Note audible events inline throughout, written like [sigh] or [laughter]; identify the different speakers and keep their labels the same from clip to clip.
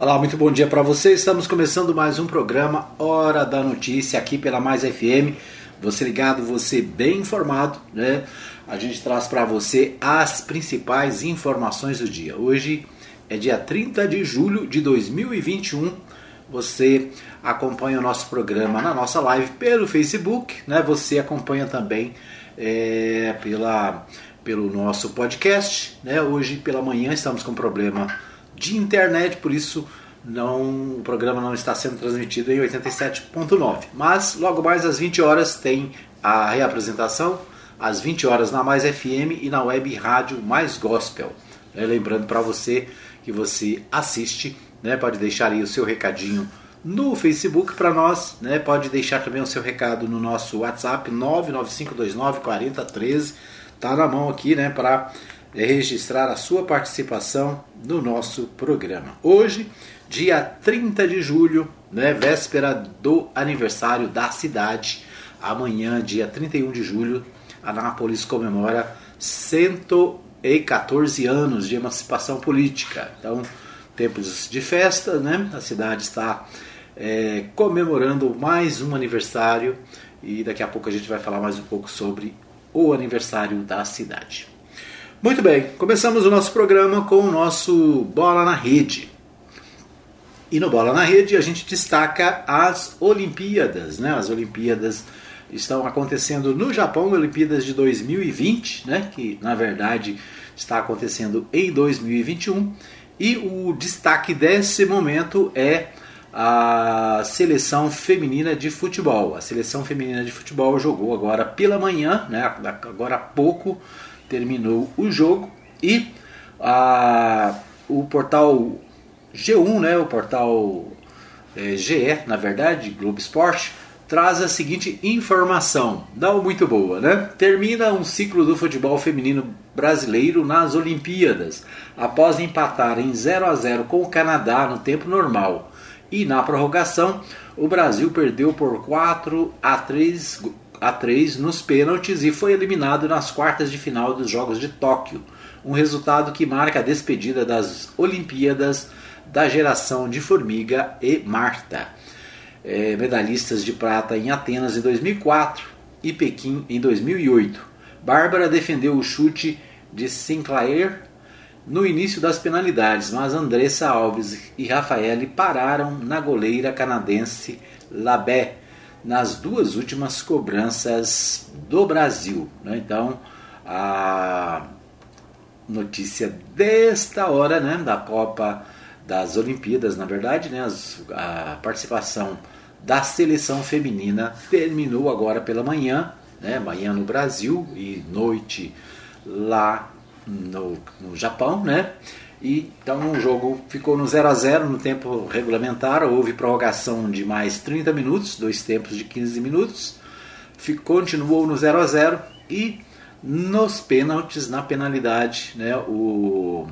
Speaker 1: Olá, muito bom dia para você. Estamos começando mais um programa Hora da Notícia aqui pela Mais FM. Você ligado, você bem informado, né? A gente traz para você as principais informações do dia. Hoje é dia 30 de julho de 2021. Você acompanha o nosso programa na nossa live pelo Facebook, né? Você acompanha também é, pela, pelo nosso podcast, né? Hoje pela manhã estamos com problema de internet, por isso não, o programa não está sendo transmitido em 87.9. Mas logo mais às 20 horas tem a reapresentação, às 20 horas na Mais FM e na web rádio Mais Gospel. É, lembrando para você que você assiste, né, pode deixar aí o seu recadinho no Facebook para nós, né, pode deixar também o seu recado no nosso WhatsApp 995294013, tá na mão aqui, né, para é registrar a sua participação no nosso programa. Hoje, dia 30 de julho, né, véspera do aniversário da cidade. Amanhã, dia 31 de julho, Anápolis comemora 114 anos de emancipação política. Então, tempos de festa, né? A cidade está é, comemorando mais um aniversário e daqui a pouco a gente vai falar mais um pouco sobre o aniversário da cidade. Muito bem, começamos o nosso programa com o nosso Bola na Rede. E no Bola na Rede a gente destaca as Olimpíadas, né? As Olimpíadas estão acontecendo no Japão, Olimpíadas de 2020, né? Que na verdade está acontecendo em 2021. E o destaque desse momento é a seleção feminina de futebol. A seleção feminina de futebol jogou agora pela manhã, né? Agora há pouco terminou o jogo e a, o portal G1, né, o portal é, GE, na verdade, Globo Esporte, traz a seguinte informação, não muito boa, né? Termina um ciclo do futebol feminino brasileiro nas Olimpíadas, após empatar em 0 a 0 com o Canadá no tempo normal. E na prorrogação, o Brasil perdeu por 4 a 3 a 3 nos pênaltis e foi eliminado nas quartas de final dos Jogos de Tóquio, um resultado que marca a despedida das Olimpíadas da geração de Formiga e Marta, é, medalhistas de prata em Atenas em 2004 e Pequim em 2008. Bárbara defendeu o chute de Sinclair no início das penalidades, mas Andressa Alves e Rafaele pararam na goleira canadense Labé nas duas últimas cobranças do Brasil. Né? Então, a notícia desta hora, né, da Copa das Olimpíadas, na verdade, né, a participação da seleção feminina terminou agora pela manhã, né, manhã no Brasil e noite lá no, no Japão, né? E, então o jogo ficou no 0 a 0 no tempo regulamentar, houve prorrogação de mais 30 minutos, dois tempos de 15 minutos, ficou, continuou no 0 a 0 e nos pênaltis, na penalidade, né, o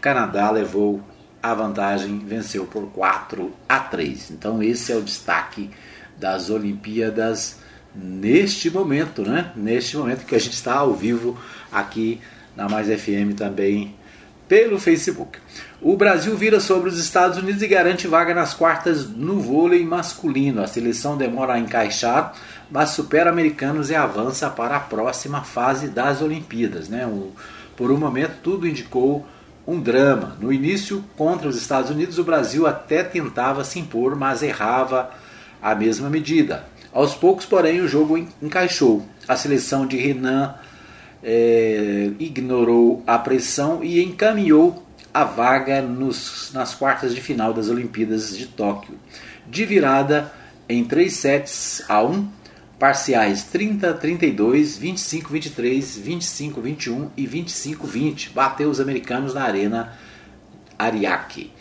Speaker 1: Canadá levou a vantagem, venceu por 4 a 3. Então esse é o destaque das Olimpíadas neste momento, né? Neste momento que a gente está ao vivo aqui na Mais FM também pelo Facebook. O Brasil vira sobre os Estados Unidos e garante vaga nas quartas no vôlei masculino. A seleção demora a encaixar, mas supera americanos e avança para a próxima fase das Olimpíadas. Né? O, por um momento, tudo indicou um drama. No início, contra os Estados Unidos, o Brasil até tentava se impor, mas errava a mesma medida. Aos poucos, porém, o jogo encaixou. A seleção de Renan é, ignorou a pressão e encaminhou a vaga nos, nas quartas de final das Olimpíadas de Tóquio. De virada em 3 sets a 1, parciais 30 32, 25 23, 25 21 e 25 20. Bateu os americanos na Arena Ariake.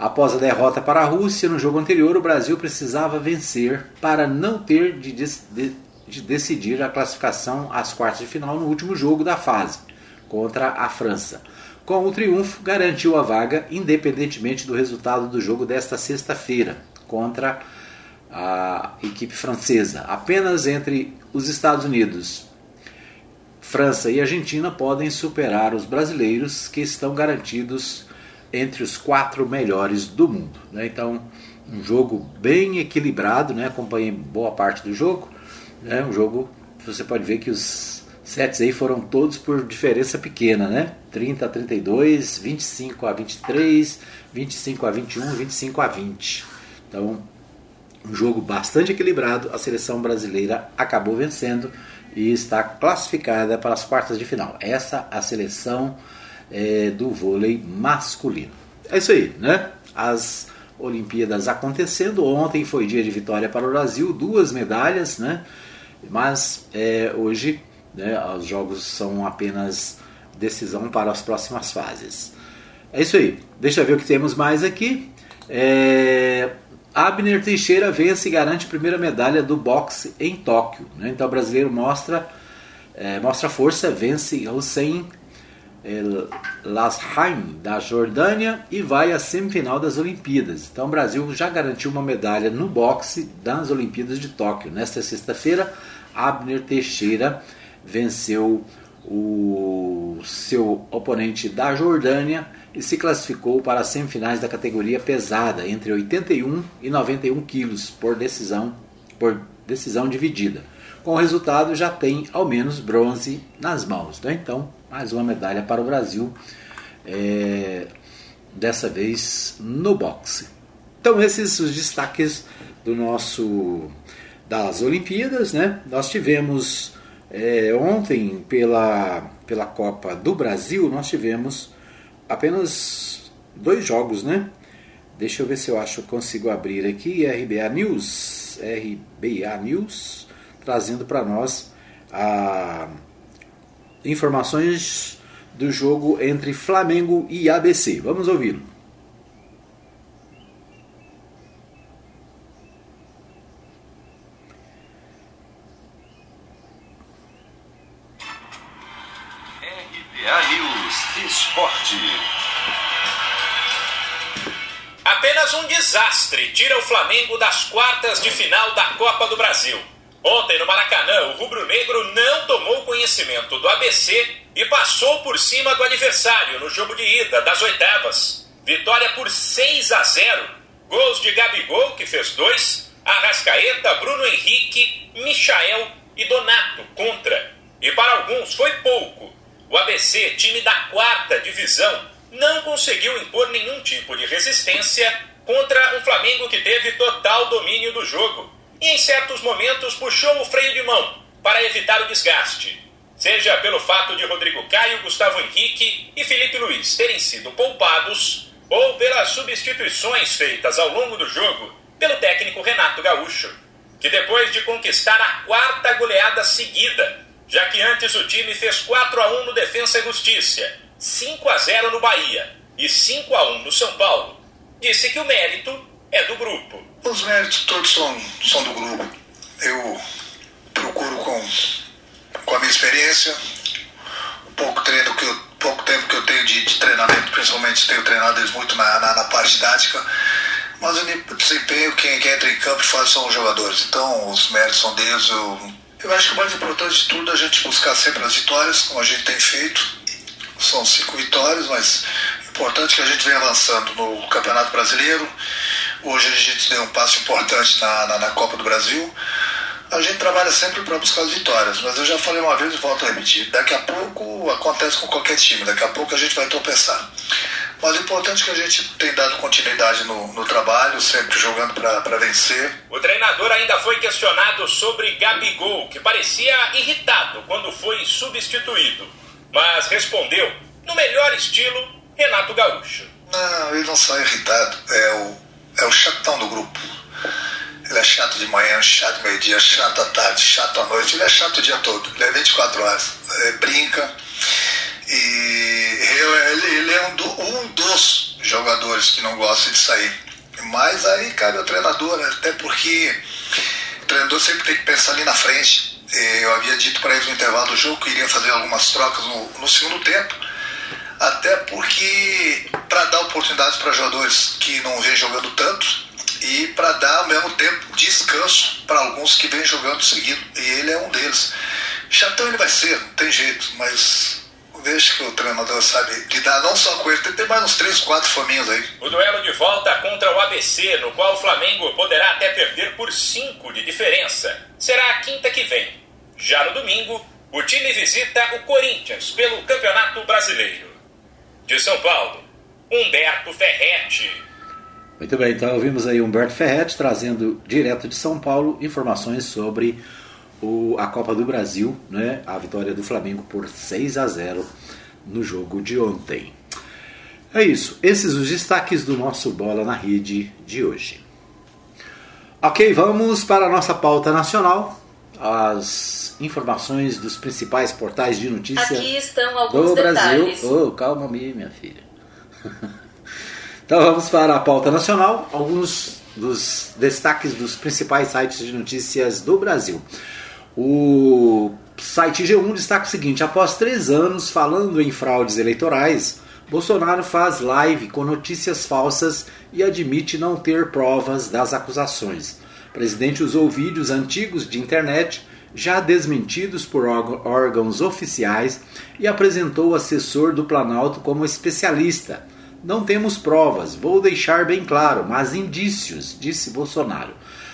Speaker 1: Após a derrota para a Rússia no jogo anterior, o Brasil precisava vencer para não ter de, de de decidir a classificação às quartas de final no último jogo da fase, contra a França. Com o triunfo, garantiu a vaga, independentemente do resultado do jogo desta sexta-feira, contra a equipe francesa. Apenas entre os Estados Unidos, França e Argentina podem superar os brasileiros que estão garantidos entre os quatro melhores do mundo. Né? Então, um jogo bem equilibrado, né? acompanhei boa parte do jogo. Né? Um jogo, você pode ver que os sets aí foram todos por diferença pequena, né? 30 a 32, 25 a 23, 25 a 21, 25 a 20. Então, um jogo bastante equilibrado. A seleção brasileira acabou vencendo e está classificada para as quartas de final. Essa a seleção é, do vôlei masculino. É isso aí, né? As Olimpíadas acontecendo. Ontem foi dia de vitória para o Brasil, duas medalhas, né? Mas é, hoje né, os jogos são apenas decisão para as próximas fases. É isso aí. Deixa eu ver o que temos mais aqui. É, Abner Teixeira vence e garante primeira medalha do boxe em Tóquio. Né? Então o brasileiro mostra, é, mostra força, vence Hussein é, Lasheim da Jordânia e vai à semifinal das Olimpíadas. Então o Brasil já garantiu uma medalha no boxe das Olimpíadas de Tóquio. Nesta sexta-feira, Abner Teixeira venceu o seu oponente da Jordânia e se classificou para as semifinais da categoria pesada, entre 81 e 91 quilos, por decisão, por decisão dividida. Com o resultado, já tem ao menos bronze nas mãos. Né? Então, mais uma medalha para o Brasil, é, dessa vez no boxe. Então, esses os destaques do nosso das Olimpíadas. Né? Nós tivemos é, ontem, pela, pela Copa do Brasil, nós tivemos apenas dois jogos, né? Deixa eu ver se eu acho consigo abrir aqui RBA News, RBA News, trazendo para nós a informações do jogo entre Flamengo e ABC. Vamos ouvi-lo.
Speaker 2: Desastre tira o Flamengo das quartas de final da Copa do Brasil. Ontem no Maracanã, o rubro-negro não tomou conhecimento do ABC e passou por cima do adversário no jogo de ida das oitavas. Vitória por 6 a 0. Gols de Gabigol, que fez dois, Arrascaeta, Bruno Henrique, Michael e Donato contra. E para alguns foi pouco. O ABC, time da quarta divisão, não conseguiu impor nenhum tipo de resistência contra um Flamengo que teve total domínio do jogo e em certos momentos puxou o freio de mão para evitar o desgaste. Seja pelo fato de Rodrigo Caio, Gustavo Henrique e Felipe Luiz terem sido poupados, ou pelas substituições feitas ao longo do jogo pelo técnico Renato Gaúcho, que depois de conquistar a quarta goleada seguida, já que antes o time fez 4 a 1 no Defensa e Justiça, 5 a 0 no Bahia e 5 a 1 no São Paulo, disse que o mérito é do grupo.
Speaker 3: Os méritos todos são, são do grupo. Eu procuro com, com a minha experiência, pouco treino que eu, pouco tempo que eu tenho de, de treinamento, principalmente tenho treinado eles muito na, na, na parte tática, mas o desempenho, quem, quem entra em campo e faz são os jogadores. Então os méritos são deles. Eu, eu acho que o mais importante de tudo é a gente buscar sempre as vitórias, como a gente tem feito. São cinco vitórias, mas importante que a gente vem avançando no Campeonato Brasileiro. Hoje a gente deu um passo importante na, na, na Copa do Brasil. A gente trabalha sempre para buscar as vitórias, mas eu já falei uma vez e volto a repetir. Daqui a pouco acontece com qualquer time, daqui a pouco a gente vai tropeçar. Mas o importante é que a gente tem dado continuidade no, no trabalho, sempre jogando para vencer.
Speaker 2: O treinador ainda foi questionado sobre Gabigol, que parecia irritado quando foi substituído, mas respondeu, no melhor estilo, Renato Gaúcho.
Speaker 3: Não, ele não só é irritado, é o, é o chatão do grupo. Ele é chato de manhã, chato meio-dia, chato à tarde, chato à noite. Ele é chato o dia todo, ele é 24 horas. Ele brinca. E ele, ele é um, do, um dos jogadores que não gosta de sair. Mas aí cabe ao treinador, até porque o treinador sempre tem que pensar ali na frente. Eu havia dito para eles no intervalo do jogo que iria fazer algumas trocas no, no segundo tempo até porque para dar oportunidades para jogadores que não vêm jogando tanto e para dar ao mesmo tempo descanso para alguns que vêm jogando seguido, e ele é um deles. Chatão ele vai ser, não tem jeito, mas vejo que o treinador sabe lidar não só com ele, tem, mais uns 3, 4 fominhos aí.
Speaker 2: O duelo de volta contra o ABC, no qual o Flamengo poderá até perder por 5 de diferença, será a quinta que vem. Já no domingo, o time visita o Corinthians pelo Campeonato Brasileiro. De São Paulo, Humberto Ferretti.
Speaker 1: Muito bem, então ouvimos aí Humberto Ferretti trazendo direto de São Paulo informações sobre o, a Copa do Brasil, né? a vitória do Flamengo por 6 a 0 no jogo de ontem. É isso, esses os destaques do nosso Bola na Rede de hoje. Ok, vamos para a nossa pauta nacional, as informações dos principais portais de notícia
Speaker 4: Aqui estão alguns
Speaker 1: do
Speaker 4: detalhes.
Speaker 1: Brasil. Oh, calma aí, minha filha. [laughs] então vamos para a pauta nacional, alguns dos destaques dos principais sites de notícias do Brasil. O site G1 destaca o seguinte: após três anos falando em fraudes eleitorais, Bolsonaro faz live com notícias falsas e admite não ter provas das acusações. O presidente usou vídeos antigos de internet, já desmentidos por órgãos oficiais, e apresentou o assessor do Planalto como especialista. Não temos provas, vou deixar bem claro, mas indícios, disse Bolsonaro.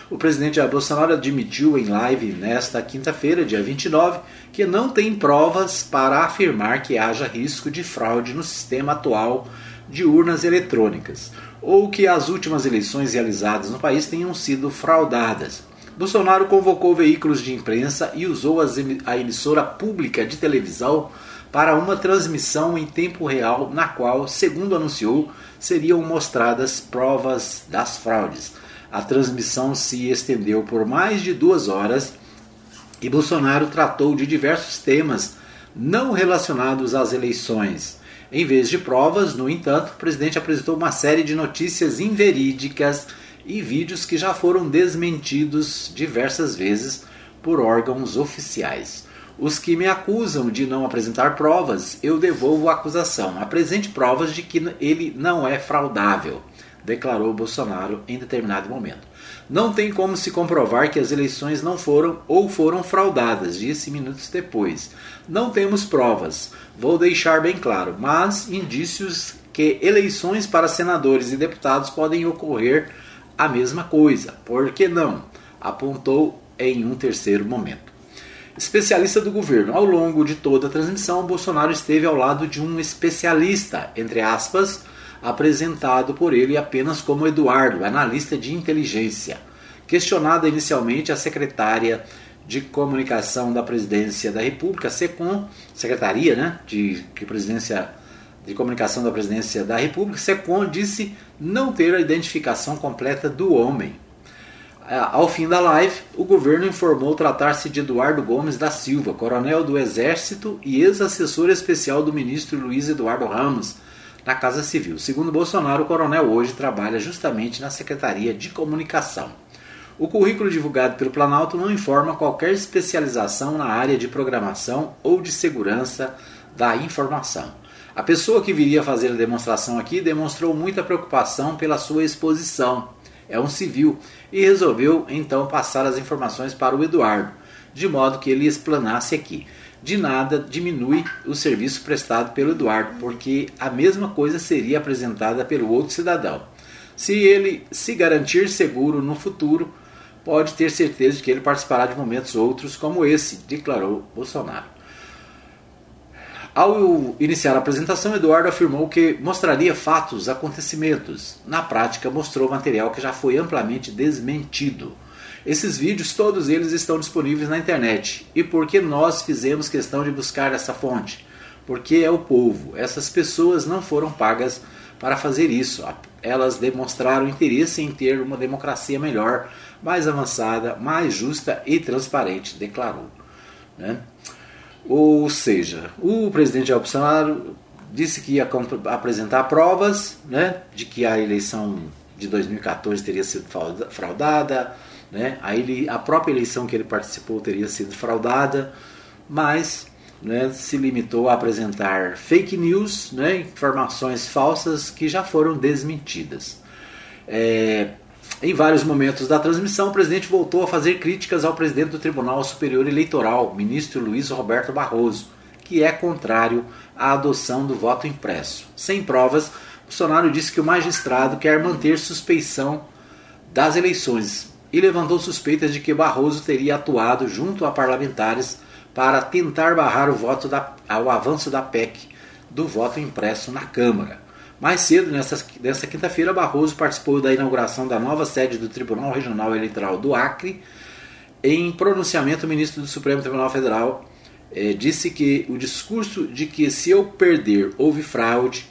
Speaker 1: O presidente Jair Bolsonaro admitiu em live nesta quinta-feira, dia 29, que não tem provas para afirmar que haja risco de fraude no sistema atual de urnas eletrônicas ou que as últimas eleições realizadas no país tenham sido fraudadas. Bolsonaro convocou veículos de imprensa e usou a emissora pública de televisão para uma transmissão em tempo real, na qual, segundo anunciou, seriam mostradas provas das fraudes. A transmissão se estendeu por mais de duas horas e Bolsonaro tratou de diversos temas não relacionados às eleições. Em vez de provas, no entanto, o presidente apresentou uma série de notícias inverídicas e vídeos que já foram desmentidos diversas vezes por órgãos oficiais. Os que me acusam de não apresentar provas, eu devolvo a acusação. Apresente provas de que ele não é fraudável declarou Bolsonaro em determinado momento. Não tem como se comprovar que as eleições não foram ou foram fraudadas, disse minutos depois. Não temos provas, vou deixar bem claro, mas indícios que eleições para senadores e deputados podem ocorrer a mesma coisa. Por que não? Apontou em um terceiro momento. Especialista do governo. Ao longo de toda a transmissão, Bolsonaro esteve ao lado de um especialista, entre aspas, apresentado por ele apenas como Eduardo, analista de inteligência. Questionada inicialmente, a secretária de comunicação da Presidência da República, SECOM, Secretaria né, de, de Presidência de Comunicação da Presidência da República, SECOM disse não ter a identificação completa do homem. Ao fim da live, o governo informou tratar-se de Eduardo Gomes da Silva, coronel do Exército e ex-assessor especial do ministro Luiz Eduardo Ramos, na Casa Civil. Segundo Bolsonaro, o coronel hoje trabalha justamente na Secretaria de Comunicação. O currículo divulgado pelo Planalto não informa qualquer especialização na área de programação ou de segurança da informação. A pessoa que viria fazer a demonstração aqui demonstrou muita preocupação pela sua exposição. É um civil e resolveu então passar as informações para o Eduardo, de modo que ele explanasse aqui de nada diminui o serviço prestado pelo Eduardo, porque a mesma coisa seria apresentada pelo outro cidadão. Se ele se garantir seguro no futuro, pode ter certeza de que ele participará de momentos outros como esse, declarou Bolsonaro. Ao iniciar a apresentação, Eduardo afirmou que mostraria fatos, acontecimentos. Na prática, mostrou material que já foi amplamente desmentido. Esses vídeos, todos eles estão disponíveis na internet. E por que nós fizemos questão de buscar essa fonte? Porque é o povo. Essas pessoas não foram pagas para fazer isso. Elas demonstraram interesse em ter uma democracia melhor, mais avançada, mais justa e transparente, declarou. Né? Ou seja, o presidente Jair Bolsonaro disse que ia apresentar provas né, de que a eleição de 2014 teria sido fraudada, né? A, ele, a própria eleição que ele participou teria sido fraudada, mas né, se limitou a apresentar fake news, né, informações falsas que já foram desmentidas. É, em vários momentos da transmissão, o presidente voltou a fazer críticas ao presidente do Tribunal Superior Eleitoral, ministro Luiz Roberto Barroso, que é contrário à adoção do voto impresso. Sem provas, Bolsonaro disse que o magistrado quer manter suspeição das eleições e levantou suspeitas de que Barroso teria atuado junto a parlamentares para tentar barrar o voto da, avanço da PEC do voto impresso na Câmara. Mais cedo, nessa quinta-feira, Barroso participou da inauguração da nova sede do Tribunal Regional Eleitoral do Acre. Em pronunciamento, o ministro do Supremo Tribunal Federal eh, disse que o discurso de que se eu perder houve fraude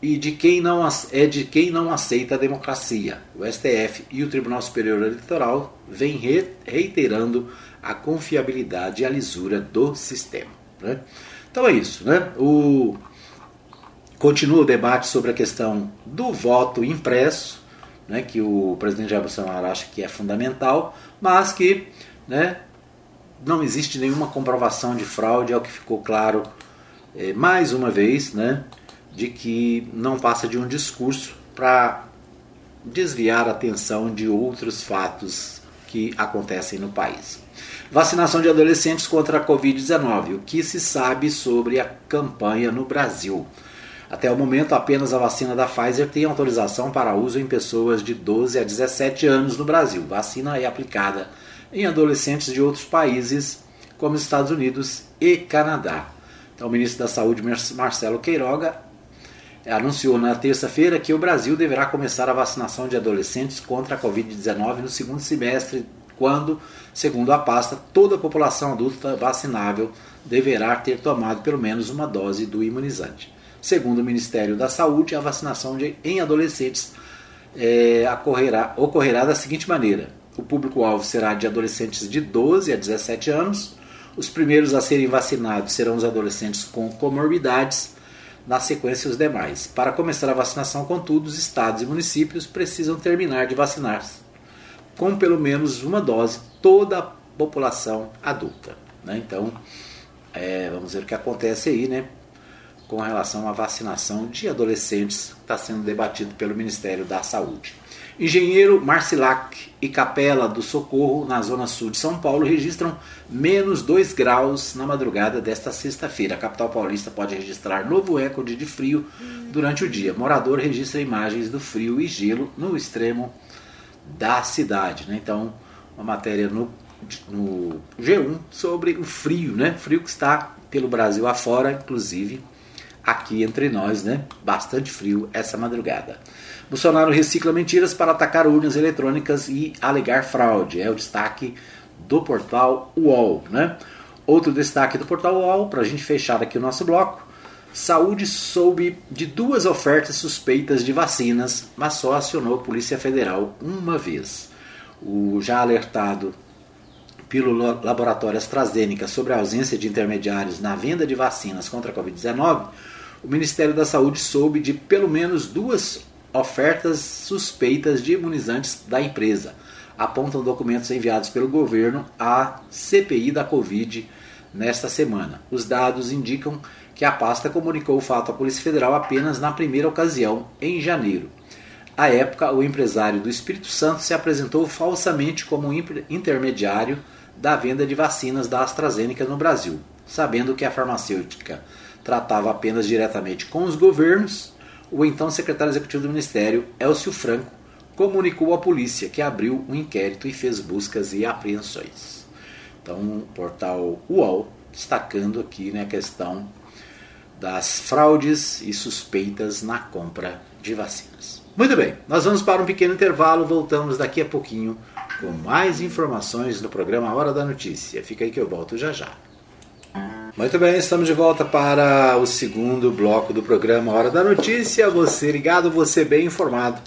Speaker 1: e de quem não é de quem não aceita a democracia. O STF e o Tribunal Superior Eleitoral vêm reiterando a confiabilidade e a lisura do sistema. Né? Então é isso. Né? O, continua o debate sobre a questão do voto impresso, né, que o presidente Jair Bolsonaro acha que é fundamental, mas que né, não existe nenhuma comprovação de fraude, é o que ficou claro é, mais uma vez, né, de que não passa de um discurso para desviar a atenção de outros fatos que acontecem no país. Vacinação de adolescentes contra a Covid-19. O que se sabe sobre a campanha no Brasil? Até o momento, apenas a vacina da Pfizer tem autorização para uso em pessoas de 12 a 17 anos no Brasil. Vacina é aplicada em adolescentes de outros países, como Estados Unidos e Canadá. Então, o ministro da Saúde, Marcelo Queiroga, anunciou na terça-feira que o Brasil deverá começar a vacinação de adolescentes contra a Covid-19 no segundo semestre quando, segundo a pasta, toda a população adulta vacinável deverá ter tomado pelo menos uma dose do imunizante. Segundo o Ministério da Saúde, a vacinação de, em adolescentes é, ocorrerá, ocorrerá da seguinte maneira: o público-alvo será de adolescentes de 12 a 17 anos. Os primeiros a serem vacinados serão os adolescentes com comorbidades, na sequência os demais. Para começar a vacinação, contudo, os estados e municípios precisam terminar de vacinar-se com pelo menos uma dose toda a população adulta. Né? Então, é, vamos ver o que acontece aí, né? Com relação à vacinação de adolescentes, está sendo debatido pelo Ministério da Saúde. Engenheiro Marcilac e Capela do Socorro, na zona sul de São Paulo, registram menos 2 graus na madrugada desta sexta-feira. A capital paulista pode registrar novo recorde de frio durante o dia. Morador registra imagens do frio e gelo no extremo da cidade. Né? Então, uma matéria no, no G1 sobre o frio, né? Frio que está pelo Brasil afora, inclusive aqui entre nós, né? Bastante frio essa madrugada. Bolsonaro recicla mentiras para atacar urnas eletrônicas e alegar fraude. É o destaque do portal UOL, né? Outro destaque do portal UOL, para a gente fechar aqui o nosso bloco. Saúde soube de duas ofertas suspeitas de vacinas, mas só acionou a Polícia Federal uma vez. O já alertado pelo laboratório AstraZeneca sobre a ausência de intermediários na venda de vacinas contra a Covid-19, o Ministério da Saúde soube de pelo menos duas ofertas suspeitas de imunizantes da empresa, apontam documentos enviados pelo governo à CPI da Covid nesta semana. Os dados indicam que a pasta comunicou o fato à Polícia Federal apenas na primeira ocasião, em janeiro. À época, o empresário do Espírito Santo se apresentou falsamente como intermediário da venda de vacinas da AstraZeneca no Brasil, sabendo que a farmacêutica tratava apenas diretamente com os governos. O então secretário executivo do Ministério, Elcio Franco, comunicou à polícia que abriu um inquérito e fez buscas e apreensões. Então, o portal UOL destacando aqui né, a questão das fraudes e suspeitas na compra de vacinas. Muito bem, nós vamos para um pequeno intervalo, voltamos daqui a pouquinho com mais informações no programa Hora da Notícia. Fica aí que eu volto já já. Muito bem, estamos de volta para o segundo bloco do programa Hora da Notícia. Você ligado, você bem informado.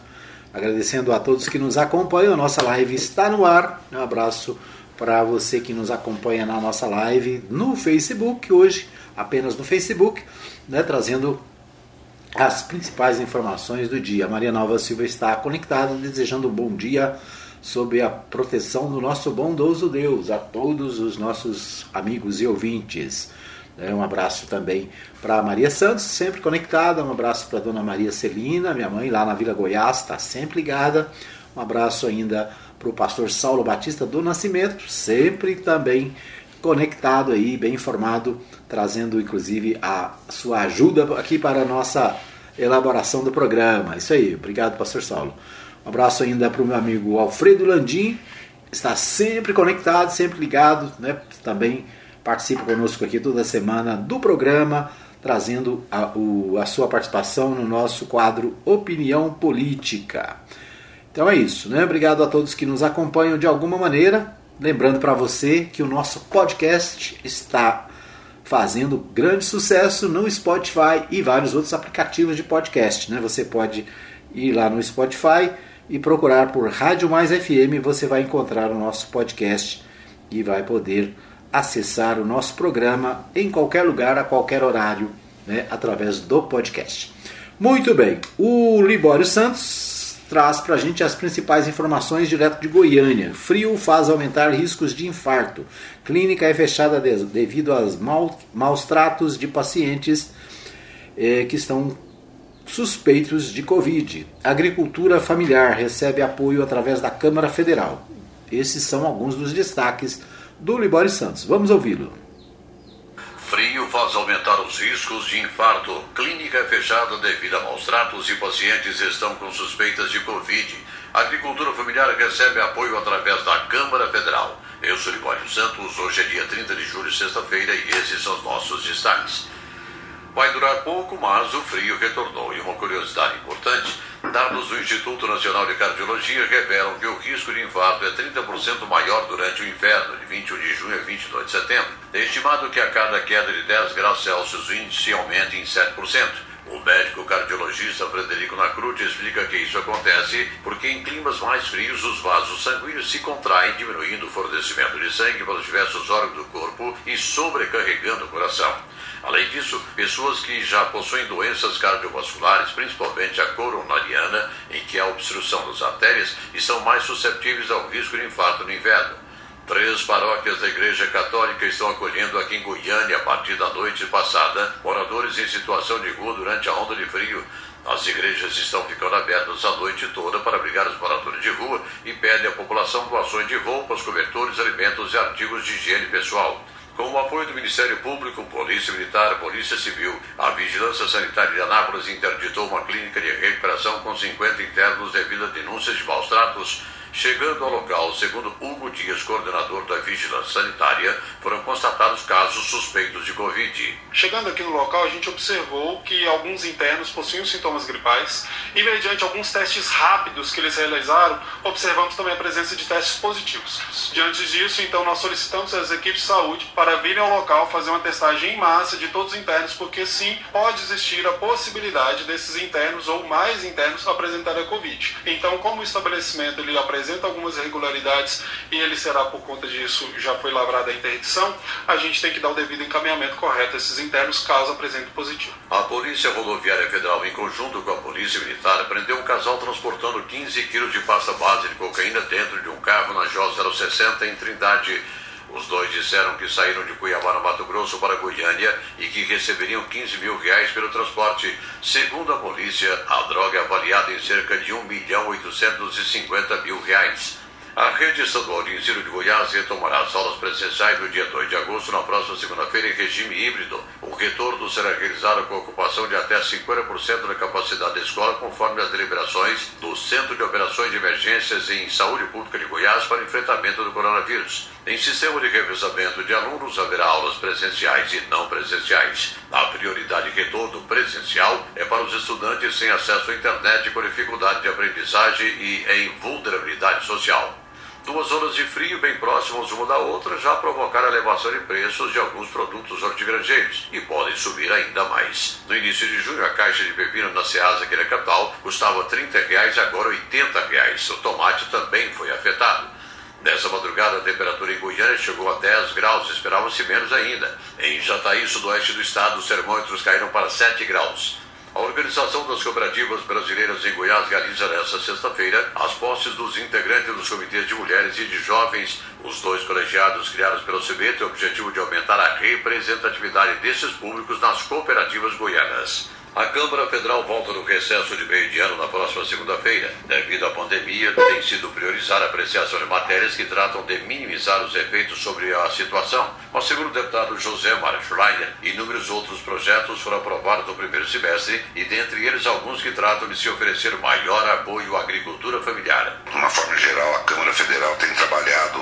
Speaker 1: Agradecendo a todos que nos acompanham, nossa live está no ar. Um abraço para você que nos acompanha na nossa live no Facebook hoje apenas no Facebook, né, trazendo as principais informações do dia. Maria Nova Silva está conectada, desejando um bom dia sob a proteção do nosso bondoso Deus a todos os nossos amigos e ouvintes. É, um abraço também para Maria Santos, sempre conectada. Um abraço para Dona Maria Celina, minha mãe, lá na Vila Goiás, está sempre ligada. Um abraço ainda para o pastor Saulo Batista do Nascimento, sempre também conectado aí, bem informado, trazendo inclusive a sua ajuda aqui para a nossa elaboração do programa. Isso aí, obrigado, Pastor Saulo. Um abraço ainda para o meu amigo Alfredo Landim, está sempre conectado, sempre ligado, né? Também participa conosco aqui toda semana do programa, trazendo a, o, a sua participação no nosso quadro Opinião Política. Então é isso, né? Obrigado a todos que nos acompanham de alguma maneira. Lembrando para você que o nosso podcast está fazendo grande sucesso no Spotify e vários outros aplicativos de podcast. Né? Você pode ir lá no Spotify e procurar por Rádio Mais FM, você vai encontrar o nosso podcast e vai poder acessar o nosso programa em qualquer lugar, a qualquer horário, né? através do podcast. Muito bem, o Libório Santos traz para a gente as principais informações direto de Goiânia. Frio faz aumentar riscos de infarto. Clínica é fechada devido aos maus tratos de pacientes eh, que estão suspeitos de Covid. Agricultura familiar recebe apoio através da Câmara Federal. Esses são alguns dos destaques do Libório Santos. Vamos ouvi-lo.
Speaker 4: Frio faz aumentar os riscos de infarto. Clínica é fechada devido a maus tratos e pacientes estão com suspeitas de Covid. Agricultura familiar recebe apoio através da Câmara Federal. Eu sou Libório Santos, hoje é dia 30 de julho, sexta-feira, e esses são os nossos destaques. Vai durar pouco, mas o frio retornou. E uma curiosidade importante: dados do Instituto Nacional de Cardiologia revelam que o risco de infarto é 30% maior durante o inverno, de 21 de junho a 22 de setembro. É estimado que a cada queda de 10 graus Celsius o índice aumente em 7%. O médico cardiologista Frederico Nacruti explica que isso acontece porque em climas mais frios os vasos sanguíneos se contraem, diminuindo o fornecimento de sangue para os diversos órgãos do corpo e sobrecarregando o coração. Além disso, pessoas que já possuem doenças cardiovasculares, principalmente a coronariana, em que há obstrução das artérias, estão mais suscetíveis ao risco de infarto no inverno. Três paróquias da Igreja Católica estão acolhendo aqui em Goiânia, a partir da noite passada, moradores em situação de rua durante a onda de frio. As igrejas estão ficando abertas a noite toda para abrigar os moradores de rua e pedem à população doações de roupas, cobertores, alimentos e artigos de higiene pessoal. Com o apoio do Ministério Público, Polícia Militar, Polícia Civil, a Vigilância Sanitária de Anápolis interditou uma clínica de recuperação com 50 internos devido a denúncias de maus tratos Chegando ao local, segundo Hugo Dias, coordenador da Vigilância Sanitária, foram constatados casos suspeitos de Covid.
Speaker 5: Chegando aqui no local, a gente observou que alguns internos possuíam sintomas gripais e, mediante alguns testes rápidos que eles realizaram, observamos também a presença de testes positivos. Diante disso, então, nós solicitamos às equipes de saúde para virem ao local fazer uma testagem em massa de todos os internos, porque sim, pode existir a possibilidade desses internos ou mais internos apresentarem a Covid. Então, como o estabelecimento ele apresenta apresenta algumas irregularidades e ele será, por conta disso, já foi lavrada a interdição, a gente tem que dar o devido encaminhamento correto a esses internos, caso apresente positivo.
Speaker 4: A Polícia Rodoviária Federal, em conjunto com a Polícia Militar, prendeu um casal transportando 15 quilos de pasta base de cocaína dentro de um carro na J060 em Trindade, os dois disseram que saíram de Cuiabá, no Mato Grosso, para Goiânia e que receberiam 15 mil reais pelo transporte. Segundo a polícia, a droga é avaliada em cerca de 1 milhão 850 mil reais. A rede estadual de ensino de Goiás retomará as aulas presenciais no dia 2 de agosto, na próxima segunda-feira, em regime híbrido. O retorno será realizado com ocupação de até 50% da capacidade da escola, conforme as deliberações do Centro de Operações de Emergências em Saúde Pública de Goiás para enfrentamento do coronavírus. Em sistema de revezamento de alunos, haverá aulas presenciais e não presenciais. A prioridade de retorno presencial é para os estudantes sem acesso à internet, com dificuldade de aprendizagem e em vulnerabilidade social. Duas horas de frio bem próximas uma da outra já provocaram elevação de preços de alguns produtos hortigranjeiros e podem subir ainda mais. No início de junho, a caixa de pepino na Ceasa, aqui na capital, custava 30 reais, agora 80 reais. O tomate também foi afetado. Nessa madrugada, a temperatura em Goiânia chegou a 10 graus, esperava-se menos ainda. Em Jataí, sudoeste do estado, os termômetros caíram para 7 graus. A Organização das Cooperativas Brasileiras em Goiás realiza nesta sexta-feira as posses dos integrantes dos comitês de mulheres e de jovens. Os dois colegiados criados pelo CB têm o objetivo de aumentar a representatividade desses públicos nas cooperativas goianas. A Câmara Federal volta no recesso de meio de ano na próxima segunda-feira. Devido à pandemia, tem sido priorizar a apreciação de matérias que tratam de minimizar os efeitos sobre a situação. Mas, segundo o deputado José Mário Schreiner, inúmeros outros projetos foram aprovados no primeiro semestre e, dentre eles, alguns que tratam de se oferecer maior apoio à agricultura familiar.
Speaker 6: De uma forma geral, a Câmara Federal tem trabalhado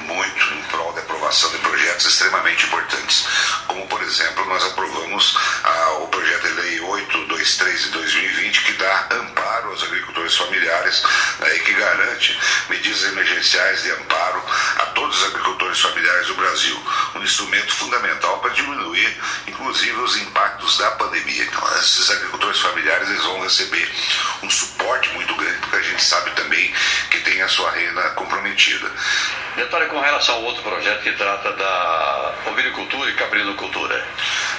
Speaker 6: muito em prol aprovação de projetos extremamente importantes, como, por exemplo, nós aprovamos ah, o projeto de lei 823 de 2020, que dá amparo aos agricultores familiares né, e que garante medidas emergenciais de amparo a todos os agricultores familiares do Brasil. Um instrumento fundamental para diminuir, inclusive, os impactos da pandemia. Então, esses agricultores familiares eles vão receber um suporte muito grande, porque a gente sabe também que tem a sua renda comprometida.
Speaker 4: Detalhe com relação ao outro projeto que trata da ovinicultura e caprinocultura.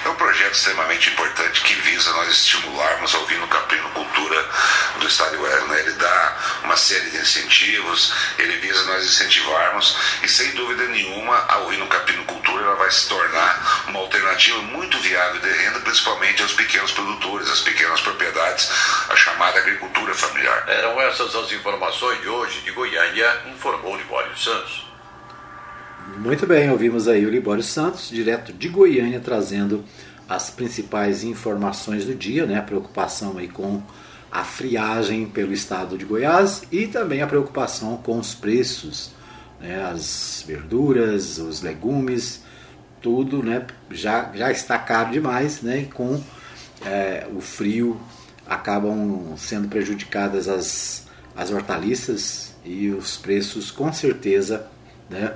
Speaker 6: É um projeto extremamente importante que visa nós estimularmos a ovino-caprinocultura do Estado de Goiás. Né? Ele dá uma série de incentivos, ele visa nós incentivarmos e sem dúvida nenhuma a ovino-caprinocultura ela vai se tornar uma alternativa muito viável de renda, principalmente aos pequenos produtores, às pequenas propriedades, a chamada agricultura familiar.
Speaker 4: Eram essas as informações de hoje de Goiânia, informou Libório Santos.
Speaker 1: Muito bem, ouvimos aí o Libório Santos, direto de Goiânia, trazendo as principais informações do dia, né? A preocupação aí com a friagem pelo estado de Goiás e também a preocupação com os preços, né? As verduras, os legumes, tudo, né? Já, já está caro demais, né? E com é, o frio acabam sendo prejudicadas as, as hortaliças e os preços com certeza, né?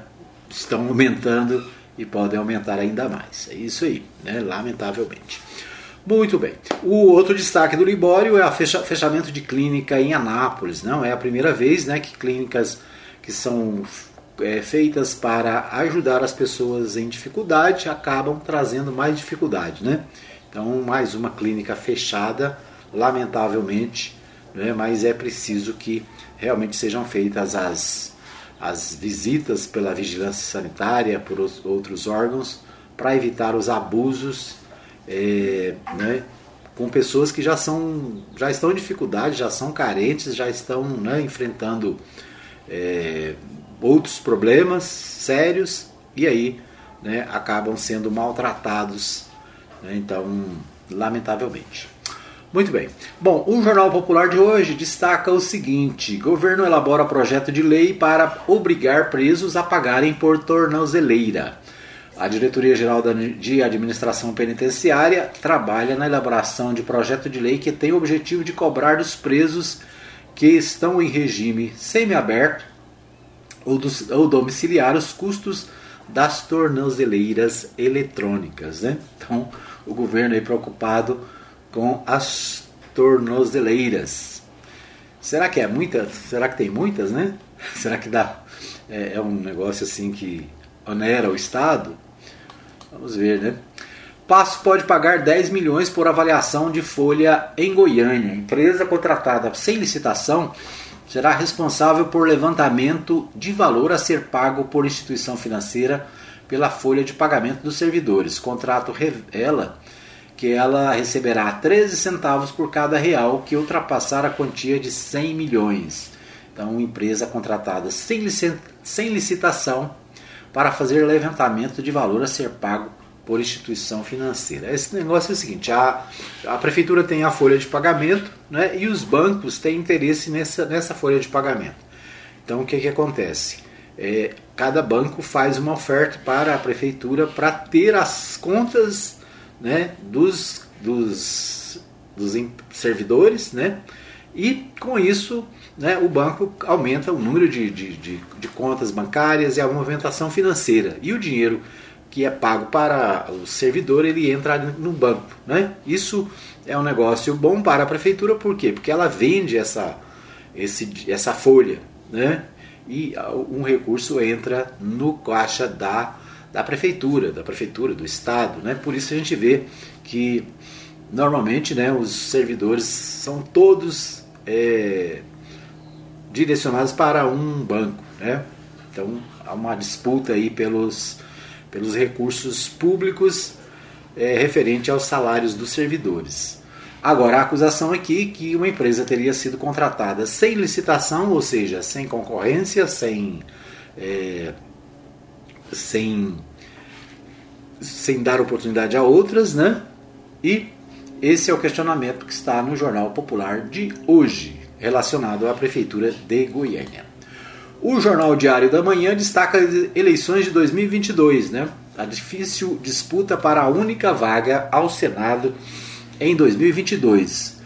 Speaker 1: Estão aumentando e podem aumentar ainda mais. É isso aí, né? lamentavelmente. Muito bem. O outro destaque do Libório é o fecha, fechamento de clínica em Anápolis. Não é a primeira vez né, que clínicas que são é, feitas para ajudar as pessoas em dificuldade acabam trazendo mais dificuldade. Né? Então, mais uma clínica fechada, lamentavelmente, né? mas é preciso que realmente sejam feitas as as visitas pela vigilância sanitária, por outros órgãos, para evitar os abusos é, né, com pessoas que já, são, já estão em dificuldade, já são carentes, já estão né, enfrentando é, outros problemas sérios e aí né, acabam sendo maltratados. Né, então, lamentavelmente. Muito bem. Bom, o Jornal Popular de hoje destaca o seguinte: governo elabora projeto de lei para obrigar presos a pagarem por tornozeleira. A Diretoria-Geral de Administração Penitenciária trabalha na elaboração de projeto de lei que tem o objetivo de cobrar dos presos que estão em regime semiaberto ou, ou domiciliar os custos das tornozeleiras eletrônicas. Né? Então, o governo é preocupado com as tornozeleiras. Será que é muita? Será que tem muitas, né? [laughs] Será que dá? É, é um negócio assim que onera o Estado? Vamos ver, né? Passo pode pagar 10 milhões por avaliação de folha em Goiânia. Empresa contratada sem licitação será responsável por levantamento de valor a ser pago por instituição financeira pela folha de pagamento dos servidores. Contrato revela que ela receberá 13 centavos por cada real que ultrapassar a quantia de 100 milhões. Então, empresa contratada sem, sem licitação para fazer levantamento de valor a ser pago por instituição financeira. Esse negócio é o seguinte: a, a prefeitura tem a folha de pagamento né, e os bancos têm interesse nessa, nessa folha de pagamento. Então, o que, que acontece? É, cada banco faz uma oferta para a prefeitura para ter as contas né, dos, dos, dos servidores, né, e com isso né, o banco aumenta o número de, de, de, de, contas bancárias e a movimentação financeira. E o dinheiro que é pago para o servidor ele entra no banco. Né? Isso é um negócio bom para a prefeitura, por quê? Porque ela vende essa, esse, essa folha né? e um recurso entra no caixa da da prefeitura, da prefeitura, do estado, né? Por isso a gente vê que normalmente, né, os servidores são todos é, direcionados para um banco, né? Então há uma disputa aí pelos pelos recursos públicos é, referente aos salários dos servidores. Agora, a acusação aqui é que uma empresa teria sido contratada sem licitação, ou seja, sem concorrência, sem, é, sem, sem dar oportunidade a outras, né? E esse é o questionamento que está no Jornal Popular de hoje, relacionado à Prefeitura de Goiânia. O Jornal Diário da Manhã destaca as eleições de 2022, né? A difícil disputa para a única vaga ao Senado em 2022.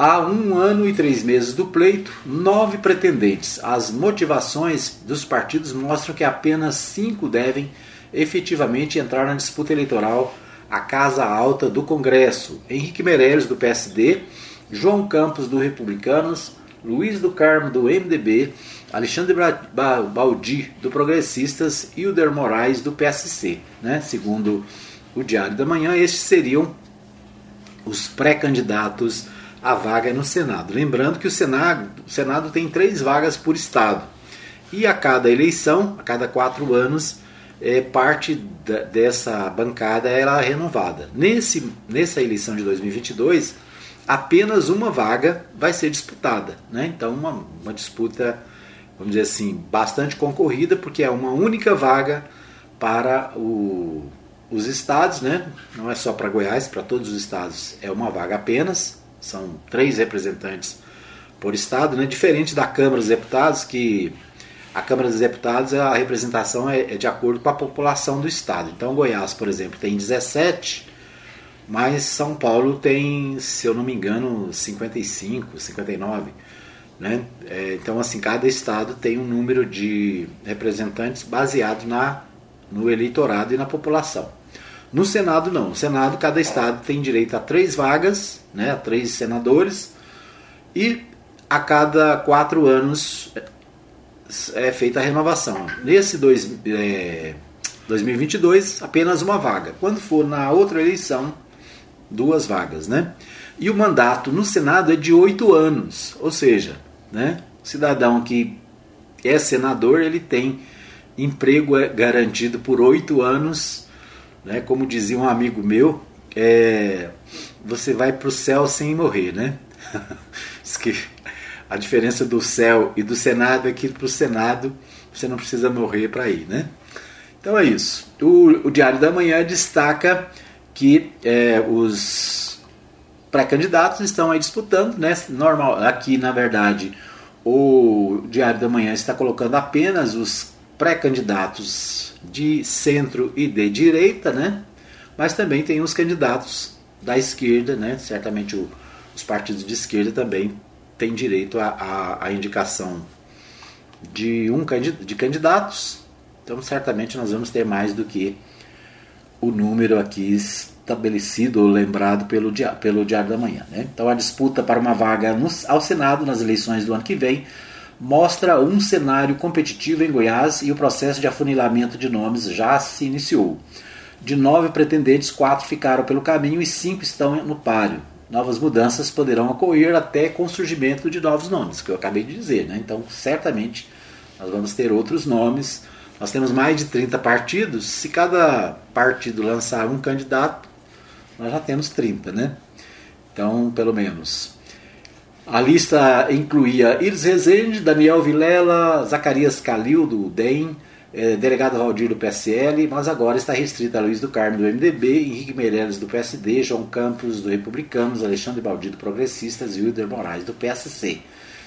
Speaker 1: Há um ano e três meses do pleito, nove pretendentes. As motivações dos partidos mostram que apenas cinco devem efetivamente entrar na disputa eleitoral à Casa Alta do Congresso. Henrique Meirelles, do PSD, João Campos, do Republicanos, Luiz do Carmo, do MDB, Alexandre Baldi, do Progressistas, e Hilder Moraes, do PSC. Né? Segundo o Diário da Manhã, estes seriam os pré-candidatos à vaga no Senado. Lembrando que o Senado, o Senado tem três vagas por estado. E a cada eleição, a cada quatro anos, é, parte da, dessa bancada era renovada. Nesse, nessa eleição de 2022, apenas uma vaga vai ser disputada. Né? Então, uma, uma disputa, vamos dizer assim, bastante concorrida, porque é uma única vaga para o, os estados, né? não é só para Goiás, para todos os estados é uma vaga apenas, são três representantes por estado, né? diferente da Câmara dos Deputados, que a Câmara dos Deputados a representação é, é de acordo com a população do estado. Então Goiás, por exemplo, tem 17, mas São Paulo tem, se eu não me engano, 55, 59. Né? É, então, assim, cada estado tem um número de representantes baseado na, no eleitorado e na população. No Senado, não. No Senado, cada estado tem direito a três vagas, né, a três senadores, e a cada quatro anos é feita a renovação. Nesse dois, é, 2022, apenas uma vaga. Quando for na outra eleição, duas vagas. Né? E o mandato no Senado é de oito anos, ou seja, né, cidadão que é senador ele tem emprego garantido por oito anos né? Como dizia um amigo meu, é, você vai para o céu sem morrer, né? [laughs] Que a diferença do céu e do Senado é que para o Senado você não precisa morrer para ir, né? Então é isso. O, o, Diário da Manhã destaca que é, os pré-candidatos estão aí disputando, né? Normal, aqui na verdade o Diário da Manhã está colocando apenas os pré-candidatos de centro e de direita, né? Mas também tem os candidatos da esquerda, né? Certamente o, os partidos de esquerda também têm direito à indicação de um de candidatos. Então, certamente nós vamos ter mais do que o número aqui estabelecido ou lembrado pelo, pelo Diário da Manhã. Né? Então, a disputa para uma vaga no, ao Senado nas eleições do ano que vem mostra um cenário competitivo em Goiás e o processo de afunilamento de nomes já se iniciou. De nove pretendentes, quatro ficaram pelo caminho e cinco estão no páreo. Novas mudanças poderão ocorrer até com o surgimento de novos nomes, que eu acabei de dizer. Né? Então, certamente, nós vamos ter outros nomes. Nós temos mais de 30 partidos. Se cada partido lançar um candidato, nós já temos 30, né? Então, pelo menos a lista incluía Iris Rezende, Daniel Vilela, Zacarias Calil, do DEM, eh, delegado Valdir do PSL, mas agora está restrita a Luiz do Carmo do MDB, Henrique Meirelles do PSD, João Campos do Republicanos, Alexandre Baldi do Progressistas e Wilder Moraes do PSC.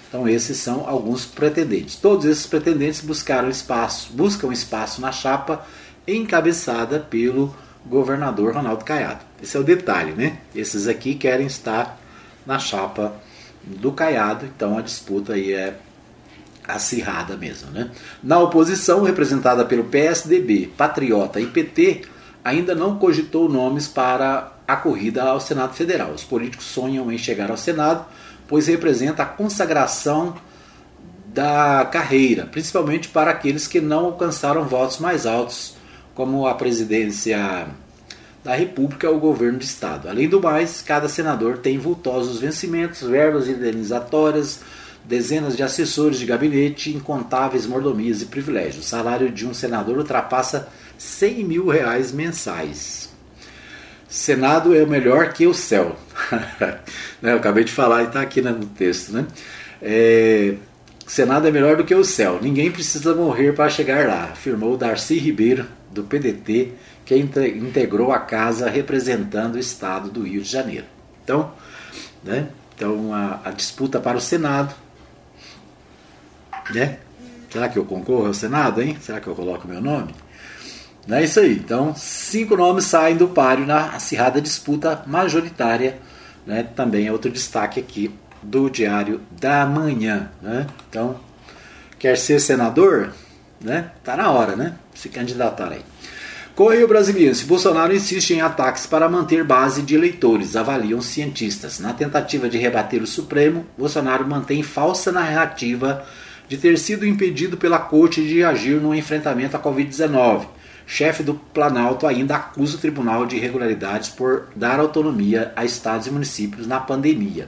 Speaker 1: Então esses são alguns pretendentes. Todos esses pretendentes buscaram espaço, buscam espaço na chapa encabeçada pelo governador Ronaldo Caiado. Esse é o detalhe, né? Esses aqui querem estar na chapa do Caiado, então a disputa aí é acirrada mesmo. Né? Na oposição, representada pelo PSDB, Patriota e PT, ainda não cogitou nomes para a corrida ao Senado Federal. Os políticos sonham em chegar ao Senado, pois representa a consagração da carreira, principalmente para aqueles que não alcançaram votos mais altos, como a presidência da República ao governo de Estado. Além do mais, cada senador tem vultosos vencimentos, verbas indenizatórias, dezenas de assessores de gabinete, incontáveis mordomias e privilégios. O salário de um senador ultrapassa 100 mil reais mensais. Senado é melhor que o céu. [laughs] né, eu acabei de falar e está aqui no texto, né? É, Senado é melhor do que o céu. Ninguém precisa morrer para chegar lá, afirmou Darcy Ribeiro, do PDT, que integrou a casa representando o estado do Rio de Janeiro. Então, né? Então a, a disputa para o Senado, né? Será que eu concorro ao Senado, hein? Será que eu coloco meu nome? Não é isso aí. Então, cinco nomes saem do páreo na acirrada disputa majoritária. Né? Também é outro destaque aqui do Diário da Manhã. Né? Então, quer ser senador? Né? Tá na hora, né? Se candidatar aí. Correio Brasiliense. Bolsonaro insiste em ataques para manter base de eleitores, avaliam cientistas. Na tentativa de rebater o Supremo, Bolsonaro mantém falsa narrativa de ter sido impedido pela corte de agir no enfrentamento à Covid-19 chefe do Planalto ainda acusa o Tribunal de Irregularidades por dar autonomia a estados e municípios na pandemia.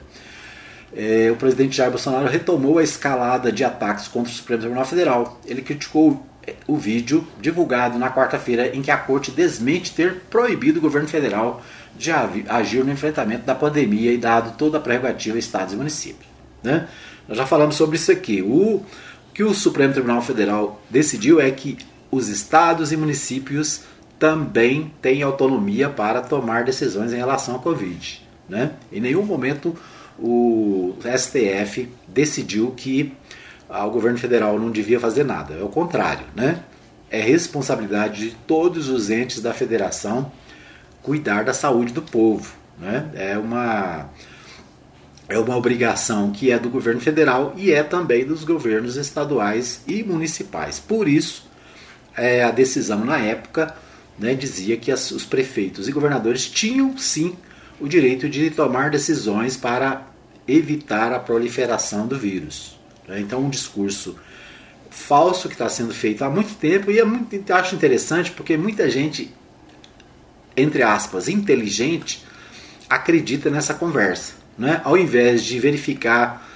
Speaker 1: É, o presidente Jair Bolsonaro retomou a escalada de ataques contra o Supremo Tribunal Federal. Ele criticou o vídeo divulgado na quarta-feira em que a corte desmente ter proibido o governo federal de agir no enfrentamento da pandemia e dado toda a prerrogativa a estados e municípios. Né? Nós já falamos sobre isso aqui. O que o Supremo Tribunal Federal decidiu é que os estados e municípios também têm autonomia para tomar decisões em relação à Covid. Né? Em nenhum momento o STF decidiu que ah, o governo federal não devia fazer nada. É o contrário. Né? É responsabilidade de todos os entes da federação cuidar da saúde do povo. Né? É uma é uma obrigação que é do governo federal e é também dos governos estaduais e municipais. Por isso, é, a decisão na época né, dizia que as, os prefeitos e governadores tinham sim o direito de tomar decisões para evitar a proliferação do vírus. Né? Então, um discurso falso que está sendo feito há muito tempo e é muito, acho interessante porque muita gente, entre aspas, inteligente, acredita nessa conversa. Né? Ao invés de verificar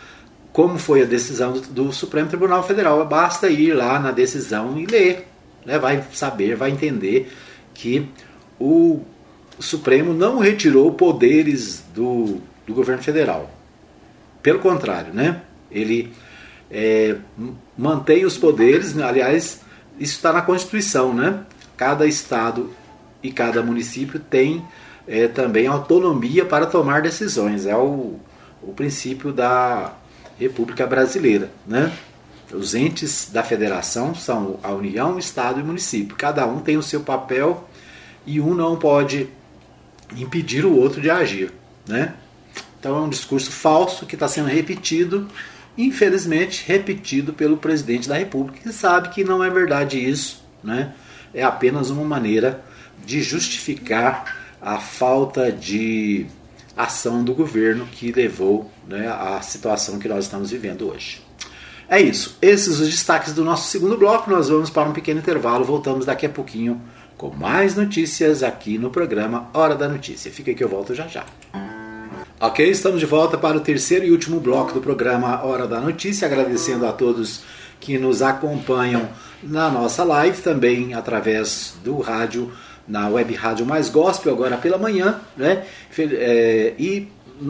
Speaker 1: como foi a decisão do, do Supremo Tribunal Federal, basta ir lá na decisão e ler né, vai saber, vai entender que o Supremo não retirou poderes do, do governo federal. Pelo contrário, né, ele é, mantém os poderes, né, aliás, isso está na Constituição, né? Cada estado e cada município tem é, também autonomia para tomar decisões. É o, o princípio da República Brasileira, né? Os entes da federação são a União, Estado e município. Cada um tem o seu papel e um não pode impedir o outro de agir. Né? Então é um discurso falso que está sendo repetido, infelizmente repetido pelo presidente da República, que sabe que não é verdade isso. Né? É apenas uma maneira de justificar a falta de ação do governo que levou né, à situação que nós estamos vivendo hoje. É isso. Esses os destaques do nosso segundo bloco. Nós vamos para um pequeno intervalo. Voltamos daqui a pouquinho com mais notícias aqui no programa Hora da Notícia. Fica que eu volto já já. Ok, estamos de volta para o terceiro e último bloco do programa Hora da Notícia. Agradecendo a todos que nos acompanham na nossa live, também através do rádio, na web rádio Mais Gospel, agora pela manhã, né? É, e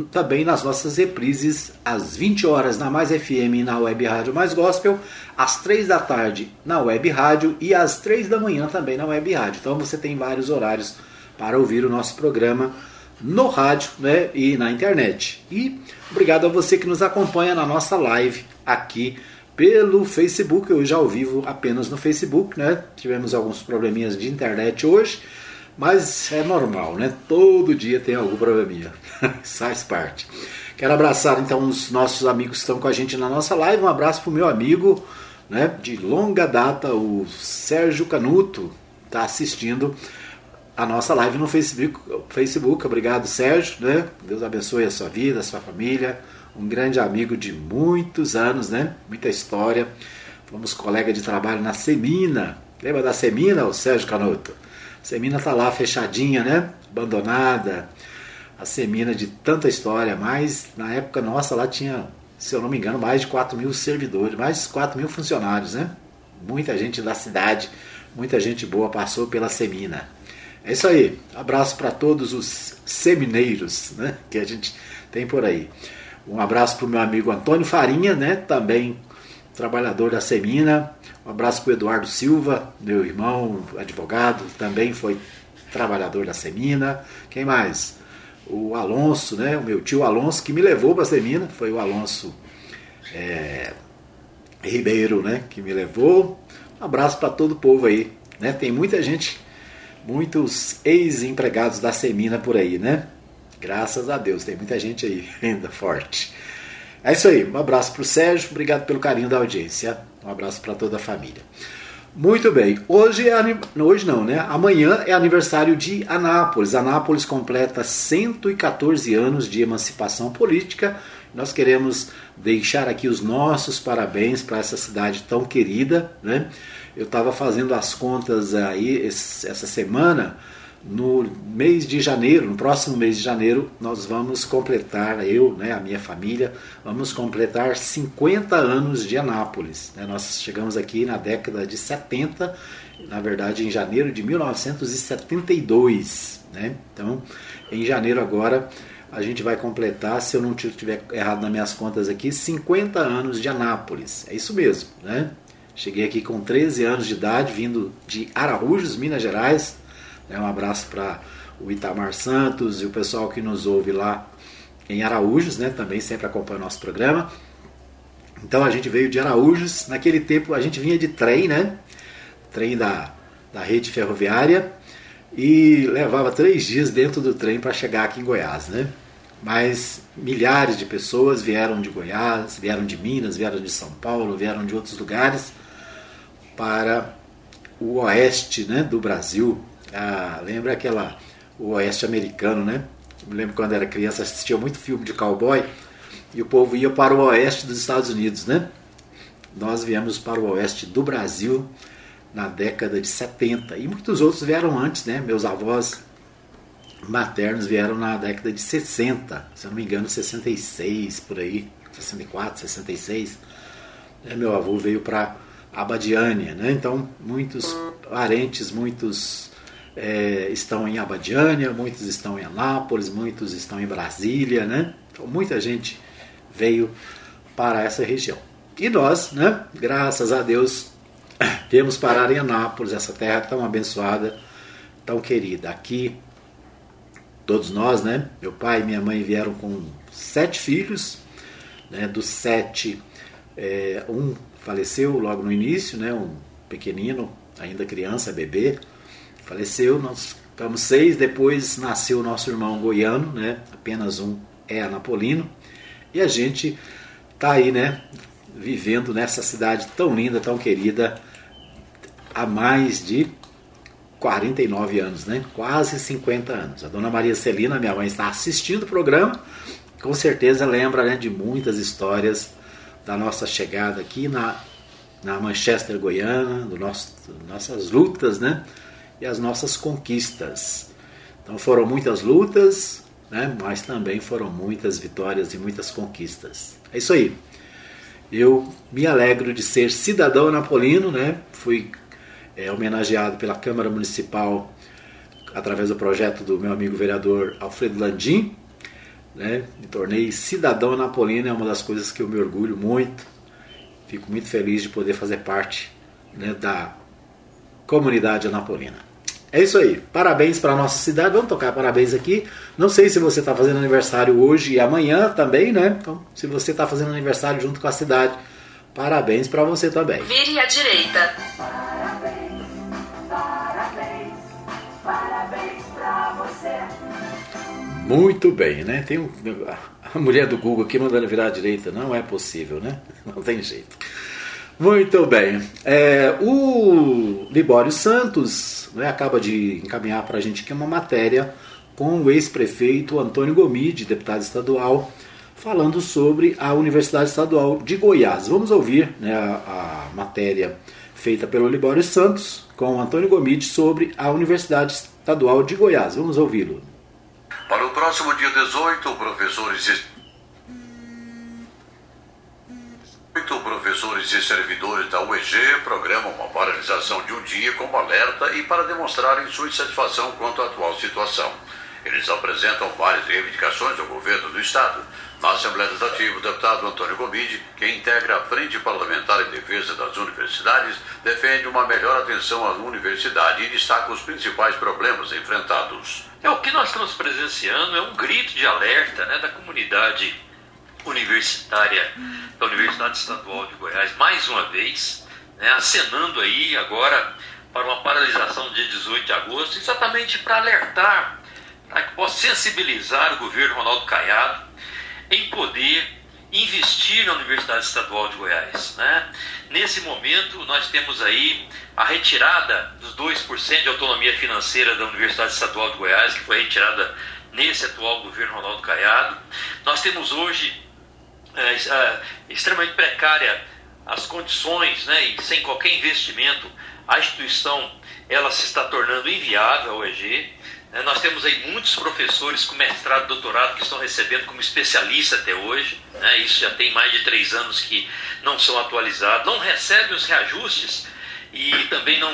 Speaker 1: também nas nossas reprises às 20 horas na Mais FM na Web Rádio Mais Gospel, às 3 da tarde na Web Rádio e às 3 da manhã também na Web Rádio. Então você tem vários horários para ouvir o nosso programa no rádio né, e na internet. E obrigado a você que nos acompanha na nossa live aqui pelo Facebook, hoje ao vivo apenas no Facebook, né? Tivemos alguns probleminhas de internet hoje, mas é normal, né? Todo dia tem algum probleminha. [laughs] Faz parte. Quero abraçar então os nossos amigos que estão com a gente na nossa live. Um abraço para o meu amigo né, de longa data, o Sérgio Canuto, está assistindo a nossa live no Facebook. Facebook. Obrigado, Sérgio. Né? Deus abençoe a sua vida, a sua família. Um grande amigo de muitos anos, né? Muita história. Fomos colega de trabalho na Semina. Lembra da Semina, o Sérgio Canuto? Semina tá lá fechadinha, né? Abandonada. A Semina de tanta história, mas na época nossa lá tinha, se eu não me engano, mais de 4 mil servidores, mais de 4 mil funcionários, né? Muita gente da cidade, muita gente boa passou pela Semina. É isso aí. Abraço para todos os semineiros né, que a gente tem por aí. Um abraço para o meu amigo Antônio Farinha, né, também trabalhador da Semina. Um abraço para o Eduardo Silva, meu irmão, advogado, também foi trabalhador da Semina. Quem mais? O Alonso, né, o meu tio Alonso, que me levou para a Semina, foi o Alonso é, Ribeiro, né, que me levou. Um abraço para todo o povo aí. Né? Tem muita gente muitos ex-empregados da Semina por aí, né? Graças a Deus, tem muita gente aí [laughs] ainda forte. É isso aí, um abraço para o Sérgio, obrigado pelo carinho da audiência, um abraço para toda a família. Muito bem, hoje é hoje não, né? Amanhã é aniversário de Anápolis. Anápolis completa 114 anos de emancipação política. Nós queremos deixar aqui os nossos parabéns para essa cidade tão querida, né? Eu estava fazendo as contas aí essa semana. No mês de janeiro, no próximo mês de janeiro, nós vamos completar, eu, né, a minha família, vamos completar 50 anos de Anápolis. Né? Nós chegamos aqui na década de 70, na verdade em janeiro de 1972. Né? Então, em janeiro agora, a gente vai completar, se eu não tiver errado nas minhas contas aqui, 50 anos de Anápolis. É isso mesmo, né? Cheguei aqui com 13 anos de idade, vindo de Araújos, Minas Gerais. Um abraço para o Itamar Santos e o pessoal que nos ouve lá em Araújos, né? Também sempre acompanha o nosso programa. Então a gente veio de Araújos. Naquele tempo a gente vinha de trem, né? Trem da, da rede ferroviária. E levava três dias dentro do trem para chegar aqui em Goiás, né? Mas milhares de pessoas vieram de Goiás, vieram de Minas, vieram de São Paulo, vieram de outros lugares para o oeste né, do Brasil. Ah, lembra aquela o oeste americano, né? Eu me lembro quando era criança assistia muito filme de cowboy e o povo ia para o oeste dos Estados Unidos, né? Nós viemos para o oeste do Brasil na década de 70 e muitos outros vieram antes, né? Meus avós maternos vieram na década de 60, se eu não me engano, 66 por aí, 64, 66. Meu avô veio para Abadiânia, né? Então, muitos parentes, muitos é, estão em Abadiânia, muitos estão em Anápolis, muitos estão em Brasília, né? Então, muita gente veio para essa região. E nós, né? Graças a Deus, [coughs] temos parar em Anápolis, essa terra tão abençoada, tão querida. Aqui, todos nós, né? Meu pai e minha mãe vieram com sete filhos, né? Dos sete, é, um faleceu logo no início, né, um pequenino, ainda criança, bebê, faleceu, nós ficamos seis, depois nasceu o nosso irmão goiano, né, apenas um é anapolino, e a gente tá aí, né, vivendo nessa cidade tão linda, tão querida, há mais de 49 anos, né? Quase 50 anos. A dona Maria Celina, minha mãe, está assistindo o programa, com certeza lembra né, de muitas histórias da nossa chegada aqui na, na Manchester Goiana, do nosso, nossas lutas, né? E as nossas conquistas. Então foram muitas lutas, né? Mas também foram muitas vitórias e muitas conquistas. É isso aí. Eu me alegro de ser cidadão napolino, né? Fui é, homenageado pela Câmara Municipal através do projeto do meu amigo vereador Alfredo Landim, né? Me tornei cidadão napolino, é uma das coisas que eu me orgulho muito. Fico muito feliz de poder fazer parte né, da comunidade anapolina. É isso aí. Parabéns para a nossa cidade. Vamos tocar parabéns aqui. Não sei se você está fazendo aniversário hoje e amanhã também, né? Então, se você está fazendo aniversário junto com a cidade, parabéns para você também.
Speaker 7: Vire à direita.
Speaker 1: Muito bem, né? Tem um, a mulher do Google aqui mandando virar à direita. Não é possível, né? Não tem jeito. Muito bem. É, o Libório Santos né, acaba de encaminhar para a gente aqui uma matéria com o ex-prefeito Antônio Gomide, deputado estadual, falando sobre a Universidade Estadual de Goiás. Vamos ouvir né, a, a matéria feita pelo Libório Santos com o Antônio Gomide sobre a Universidade Estadual de Goiás. Vamos ouvi-lo.
Speaker 4: Para o próximo dia 18, professores Oito professores e servidores da UEG programam uma paralisação de um dia como alerta e para demonstrarem sua insatisfação quanto à atual situação. Eles apresentam várias reivindicações ao governo do Estado. Na Assembleia Legislativa, o deputado Antônio Gomide, que integra a Frente Parlamentar em Defesa das Universidades, defende uma melhor atenção à universidade e destaca os principais problemas enfrentados.
Speaker 7: É o que nós estamos presenciando é um grito de alerta né, da comunidade universitária da Universidade Estadual de Goiás, mais uma vez, né, acenando aí agora para uma paralisação dia 18 de agosto, exatamente para alertar, para que possa sensibilizar o governo Ronaldo Caiado em poder investir na Universidade Estadual de Goiás. Né? Nesse momento, nós temos aí a retirada dos 2% de autonomia financeira da Universidade Estadual de Goiás, que foi retirada nesse atual governo Ronaldo Caiado. Nós temos hoje é, é, extremamente precária as condições, né, e sem qualquer investimento, a instituição ela se está tornando inviável ao EG. Né? Nós temos aí muitos professores com mestrado doutorado que estão recebendo como especialista até hoje. Né? Isso já tem mais de três anos que não são atualizados, não recebem os reajustes e também não,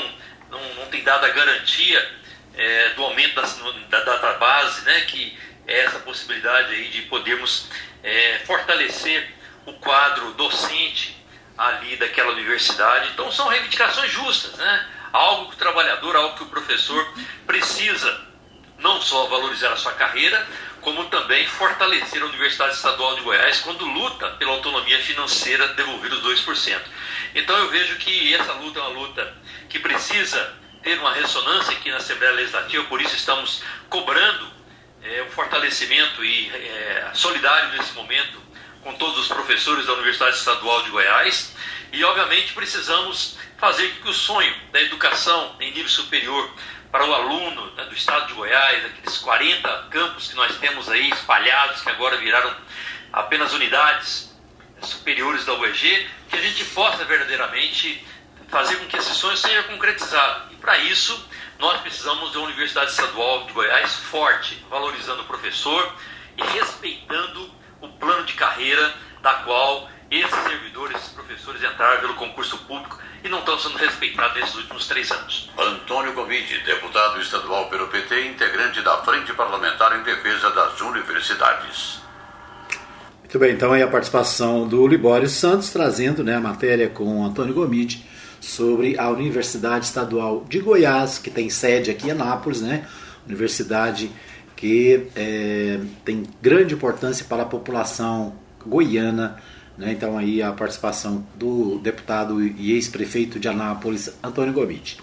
Speaker 7: não, não tem dado a garantia é, do aumento da, da data base, né? que é essa possibilidade aí de podermos é, fortalecer o quadro docente ali daquela universidade. Então são reivindicações justas, né? Algo que o trabalhador, algo que o professor precisa não só valorizar a sua carreira, como também fortalecer a Universidade Estadual de Goiás quando luta pela autonomia financeira devolver os 2%. Então eu vejo que essa luta é uma luta que precisa ter uma ressonância aqui na Assembleia Legislativa, por isso estamos cobrando é, um fortalecimento e é, solidário nesse momento com todos os professores da Universidade Estadual de Goiás e, obviamente, precisamos fazer com que o sonho da educação em nível superior para o aluno né, do estado de Goiás, aqueles 40 campos que nós temos aí espalhados, que agora viraram apenas unidades superiores da UEG, que a gente possa verdadeiramente fazer com que esse sonho seja concretizado. E para isso, nós precisamos de uma Universidade Estadual de Goiás forte, valorizando o professor e respeitando o plano de carreira da qual esses servidores, esses professores entraram pelo concurso público e não estão sendo respeitados nesses últimos três anos.
Speaker 4: Antônio Gomide, deputado estadual pelo PT, integrante da Frente Parlamentar em Defesa das Universidades.
Speaker 1: Muito bem, então aí a participação do Libório Santos trazendo né, a matéria com Antônio Gomide sobre a Universidade Estadual de Goiás, que tem sede aqui em Anápolis, né? Universidade que é, tem grande importância para a população goiana né? Então aí a participação do deputado e ex-prefeito de Anápolis, Antônio Gomide.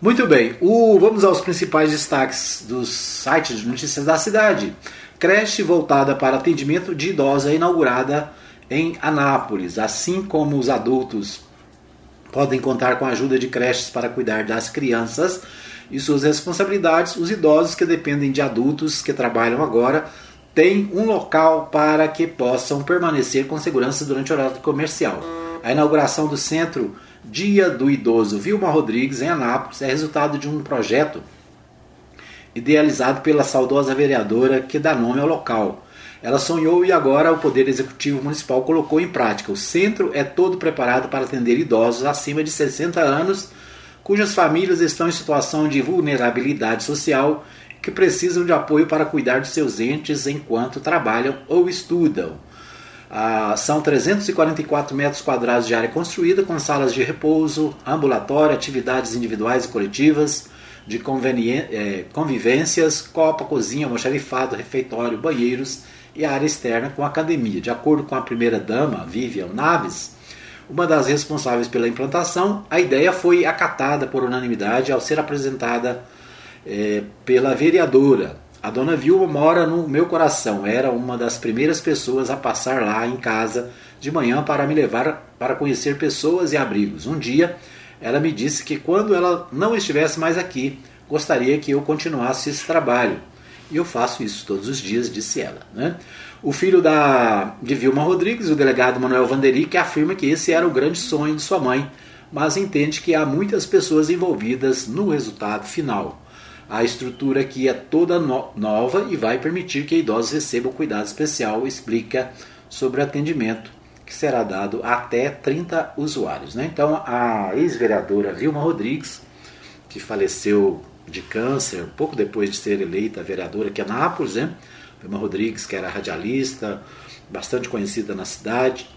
Speaker 1: Muito bem, o, vamos aos principais destaques dos sites de notícias da cidade. Creche voltada para atendimento de idosa inaugurada em Anápolis, assim como os adultos podem contar com a ajuda de creches para cuidar das crianças e suas responsabilidades. Os idosos que dependem de adultos que trabalham agora tem um local para que possam permanecer com segurança durante o horário comercial. A inauguração do Centro Dia do Idoso Vilma Rodrigues, em Anápolis, é resultado de um projeto idealizado pela saudosa vereadora que dá nome ao local. Ela sonhou e agora o Poder Executivo Municipal colocou em prática. O centro é todo preparado para atender idosos acima de 60 anos, cujas famílias estão em situação de vulnerabilidade social que precisam de apoio para cuidar de seus entes enquanto trabalham ou estudam. Ah, são 344 metros quadrados de área construída, com salas de repouso, ambulatório, atividades individuais e coletivas, de eh, convivências, copa, cozinha, almoxarifado, refeitório, banheiros e área externa com academia. De acordo com a primeira-dama, Vivian Naves, uma das responsáveis pela implantação, a ideia foi acatada por unanimidade ao ser apresentada é, pela vereadora. A dona Vilma mora no meu coração. Era uma das primeiras pessoas a passar lá em casa de manhã para me levar para conhecer pessoas e abrigos. Um dia, ela me disse que quando ela não estivesse mais aqui, gostaria que eu continuasse esse trabalho. E eu faço isso todos os dias, disse ela. Né? O filho da, de Vilma Rodrigues, o delegado Manuel Vanderic, afirma que esse era o grande sonho de sua mãe, mas entende que há muitas pessoas envolvidas no resultado final. A estrutura aqui é toda no nova e vai permitir que idosos recebam cuidado especial, explica sobre o atendimento que será dado até 30 usuários. Né? Então, a ex-vereadora Vilma Rodrigues, que faleceu de câncer pouco depois de ser eleita vereadora aqui em Anápolis, né? Vilma Rodrigues, que era radialista, bastante conhecida na cidade,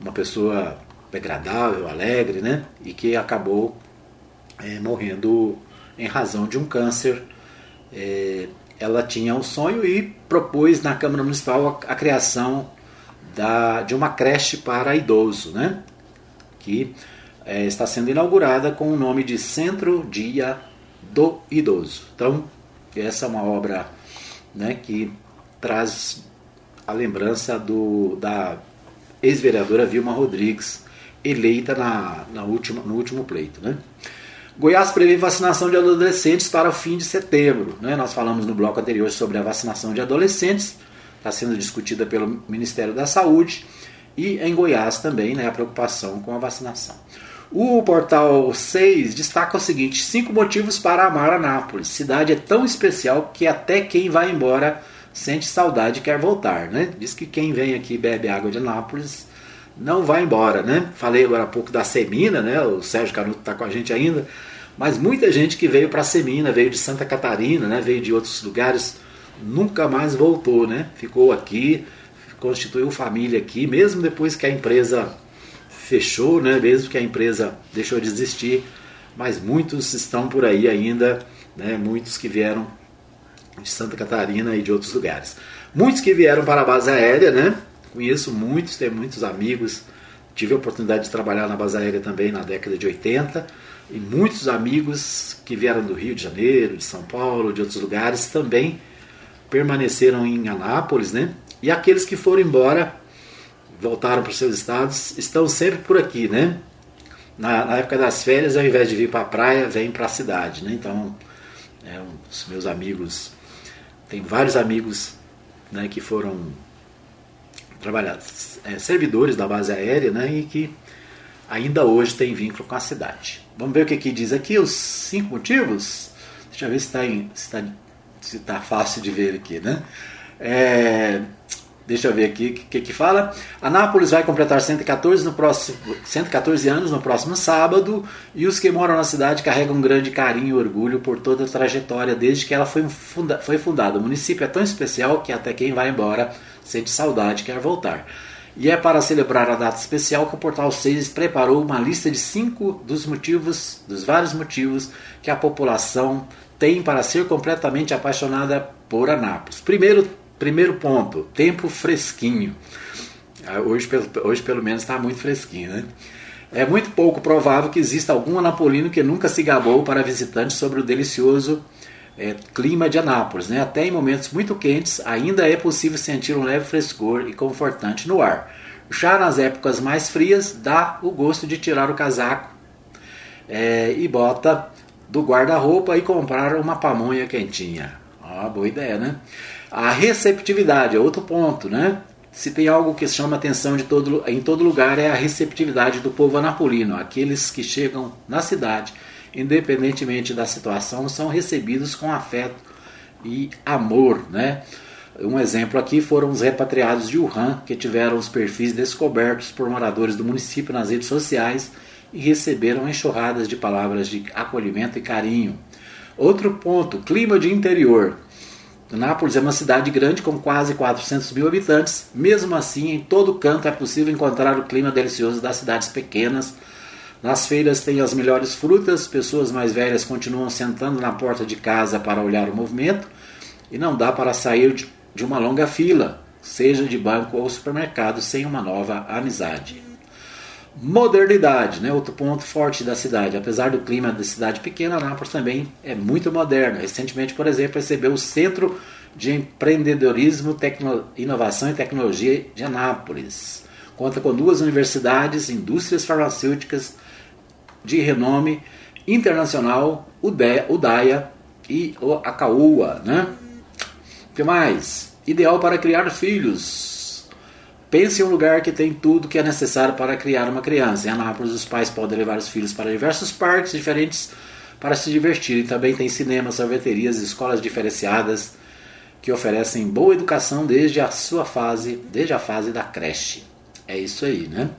Speaker 1: uma pessoa agradável, alegre, né? E que acabou é, morrendo em razão de um câncer. É, ela tinha um sonho e propôs na Câmara Municipal a, a criação da, de uma creche para idoso, né? Que é, está sendo inaugurada com o nome de Centro Dia do Idoso. Então, essa é uma obra né, que traz a lembrança do, da ex-vereadora Vilma Rodrigues, eleita na, na última, no último pleito. Né? Goiás prevê vacinação de adolescentes para o fim de setembro. Né? Nós falamos no bloco anterior sobre a vacinação de adolescentes, está sendo discutida pelo Ministério da Saúde, e em Goiás também né, a preocupação com a vacinação. O portal 6 destaca o seguinte: cinco motivos para amar Anápolis. Cidade é tão especial que até quem vai embora sente saudade e quer voltar, né? Diz que quem vem aqui bebe água de Anápolis não vai embora, né? Falei agora há pouco da Semina, né? O Sérgio Canuto está com a gente ainda, mas muita gente que veio para Semina, veio de Santa Catarina, né? Veio de outros lugares, nunca mais voltou, né? Ficou aqui, constituiu família aqui, mesmo depois que a empresa fechou, né? Mesmo que a empresa deixou de existir, mas muitos estão por aí ainda, né? Muitos que vieram de Santa Catarina e de outros lugares. Muitos que vieram para a base aérea, né? Conheço muitos, tenho muitos amigos. Tive a oportunidade de trabalhar na base aérea também na década de 80 e muitos amigos que vieram do Rio de Janeiro, de São Paulo, de outros lugares também permaneceram em Anápolis, né? E aqueles que foram embora, voltaram para os seus estados, estão sempre por aqui, né? Na, na época das férias, ao invés de vir para a praia, vem para a cidade, né? Então, é, os meus amigos tem vários amigos né, que foram trabalhar, é, servidores da base aérea né, e que ainda hoje têm vínculo com a cidade. Vamos ver o que, que diz aqui, os cinco motivos? Deixa eu ver se está se tá, se tá fácil de ver aqui. Né? É, Deixa eu ver aqui o que, que fala. Anápolis vai completar 114, no próximo, 114 anos no próximo sábado e os que moram na cidade carregam um grande carinho e orgulho por toda a trajetória desde que ela foi, funda, foi fundada. O município é tão especial que até quem vai embora sente saudade e quer voltar. E é para celebrar a data especial que o Portal 6 preparou uma lista de cinco dos motivos, dos vários motivos que a população tem para ser completamente apaixonada por Anápolis. Primeiro, Primeiro ponto, tempo fresquinho. Ah, hoje, hoje pelo menos está muito fresquinho, né? É muito pouco provável que exista algum anapolino que nunca se gabou para visitantes sobre o delicioso é, clima de Anápolis. Né? Até em momentos muito quentes, ainda é possível sentir um leve frescor e confortante no ar. Já nas épocas mais frias, dá o gosto de tirar o casaco é, e bota do guarda-roupa e comprar uma pamonha quentinha. Ah, boa ideia, né? A receptividade é outro ponto, né? Se tem algo que chama atenção de todo, em todo lugar é a receptividade do povo anapolino. Aqueles que chegam na cidade, independentemente da situação, são recebidos com afeto e amor, né? Um exemplo aqui foram os repatriados de Wuhan, que tiveram os perfis descobertos por moradores do município nas redes sociais e receberam enxurradas de palavras de acolhimento e carinho. Outro ponto, clima de interior. Nápoles é uma cidade grande com quase 400 mil habitantes. Mesmo assim, em todo canto é possível encontrar o clima delicioso das cidades pequenas. Nas feiras tem as melhores frutas, pessoas mais velhas continuam sentando na porta de casa para olhar o movimento e não dá para sair de uma longa fila, seja de banco ou supermercado, sem uma nova amizade. Modernidade, né? outro ponto forte da cidade. Apesar do clima da cidade pequena, Nápoles também é muito moderna. Recentemente, por exemplo, recebeu o Centro de Empreendedorismo, Tecno... Inovação e Tecnologia de Anápolis. Conta com duas universidades, indústrias farmacêuticas de renome internacional, o DAIA e o ACAUA. Né? O que mais? Ideal para criar filhos Pense em um lugar que tem tudo que é necessário para criar uma criança. Em Anápolis, os pais podem levar os filhos para diversos parques diferentes para se divertirem. Também tem cinemas, sorveterias e escolas diferenciadas que oferecem boa educação desde a sua fase, desde a fase da creche. É isso aí, né?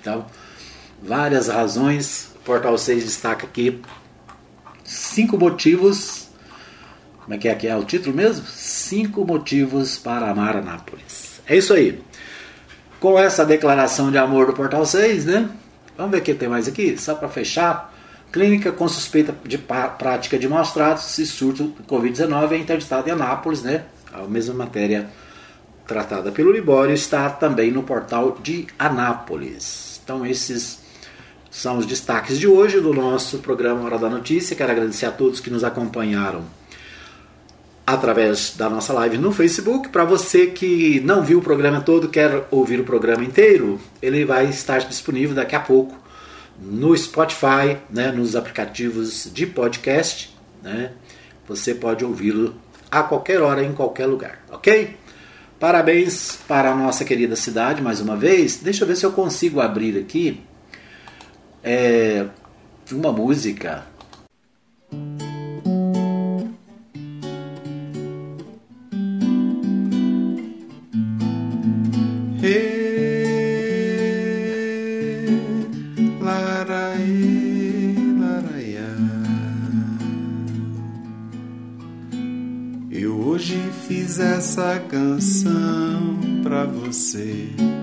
Speaker 1: Então, várias razões. O Portal 6 destaca aqui cinco motivos. Como é que é, que é o título mesmo? Cinco motivos para amar Anápolis. É isso aí. Com essa declaração de amor do Portal 6, né? Vamos ver o que tem mais aqui, só para fechar. Clínica com suspeita de prática de maus tratos e surto de Covid-19 é interditada em Anápolis, né? A mesma matéria tratada pelo Libório está também no portal de Anápolis. Então, esses são os destaques de hoje do nosso programa Hora da Notícia. Quero agradecer a todos que nos acompanharam através da nossa live no Facebook. Para você que não viu o programa todo, quer ouvir o programa inteiro, ele vai estar disponível daqui a pouco no Spotify, né, nos aplicativos de podcast. Né? Você pode ouvi-lo a qualquer hora, em qualquer lugar, ok? Parabéns para a nossa querida cidade mais uma vez. Deixa eu ver se eu consigo abrir aqui é, uma música.
Speaker 8: Eu hoje fiz essa canção pra você.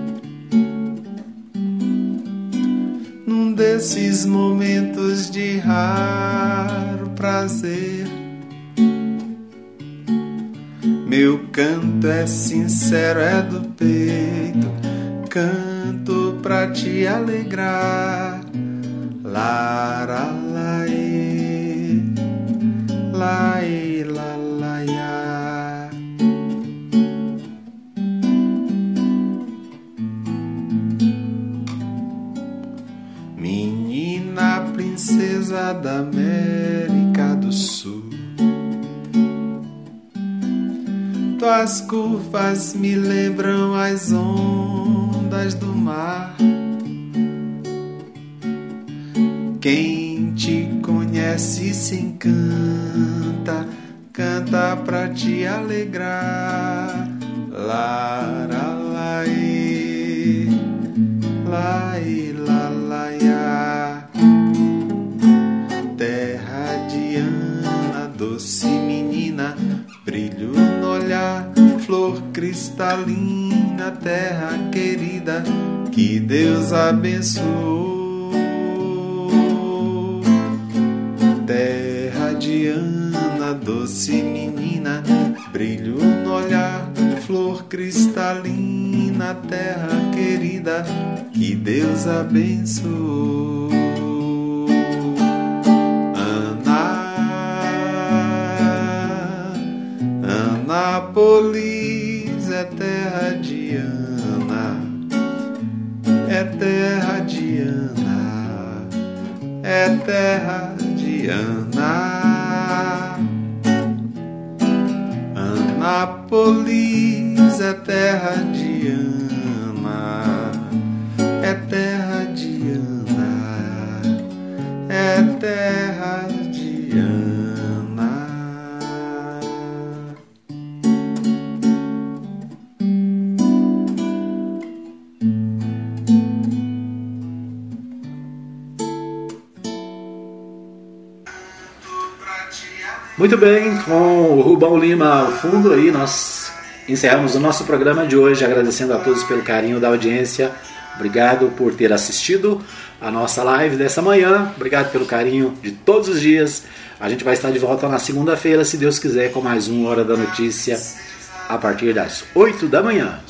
Speaker 8: Num desses momentos de raro prazer. Meu canto é sincero, é do peito. Canto pra te alegrar. Lara, alegrar. Lara, laê, la, laia. Terra de Ana, doce menina, brilho no olhar, flor cristalina, terra querida, que Deus abençoou. Abençoou. Ana, Anápolis é terra de Ana, é terra de Ana, é terra de Ana. Anápolis é terra de terra de Ana.
Speaker 1: Muito bem, com o Rubão Lima ao fundo aí, nós encerramos o nosso programa de hoje, agradecendo a todos pelo carinho da audiência. Obrigado por ter assistido a nossa live dessa manhã. Obrigado pelo carinho de todos os dias. A gente vai estar de volta na segunda-feira, se Deus quiser, com mais uma Hora da Notícia, a partir das 8 da manhã.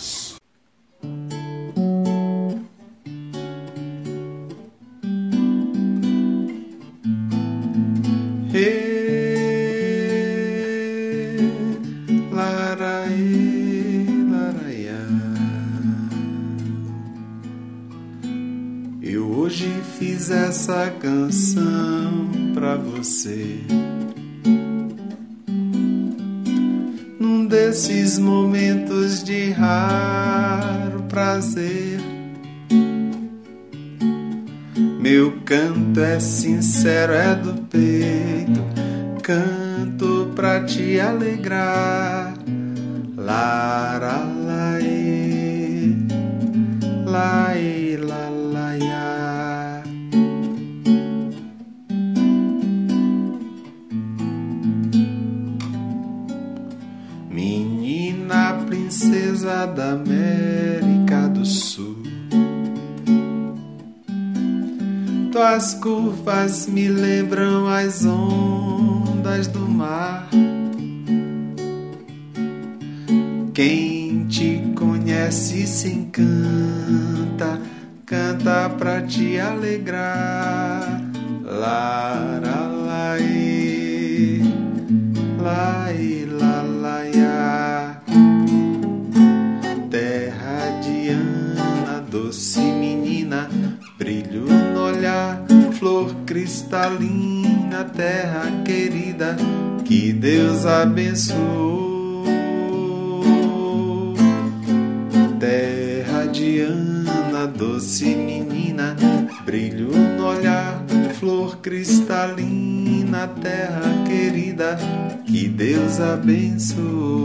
Speaker 8: Canção pra você. Num desses momentos de raro prazer. Meu canto é sincero, é do peito. Canto pra te alegrar. Lara, Curvas me lembram as ondas do mar. Quem te conhece se encanta, canta pra te alegrar. Abençoou. Terra de Ana, doce menina, brilho no olhar, flor cristalina, terra querida, que Deus abençoou.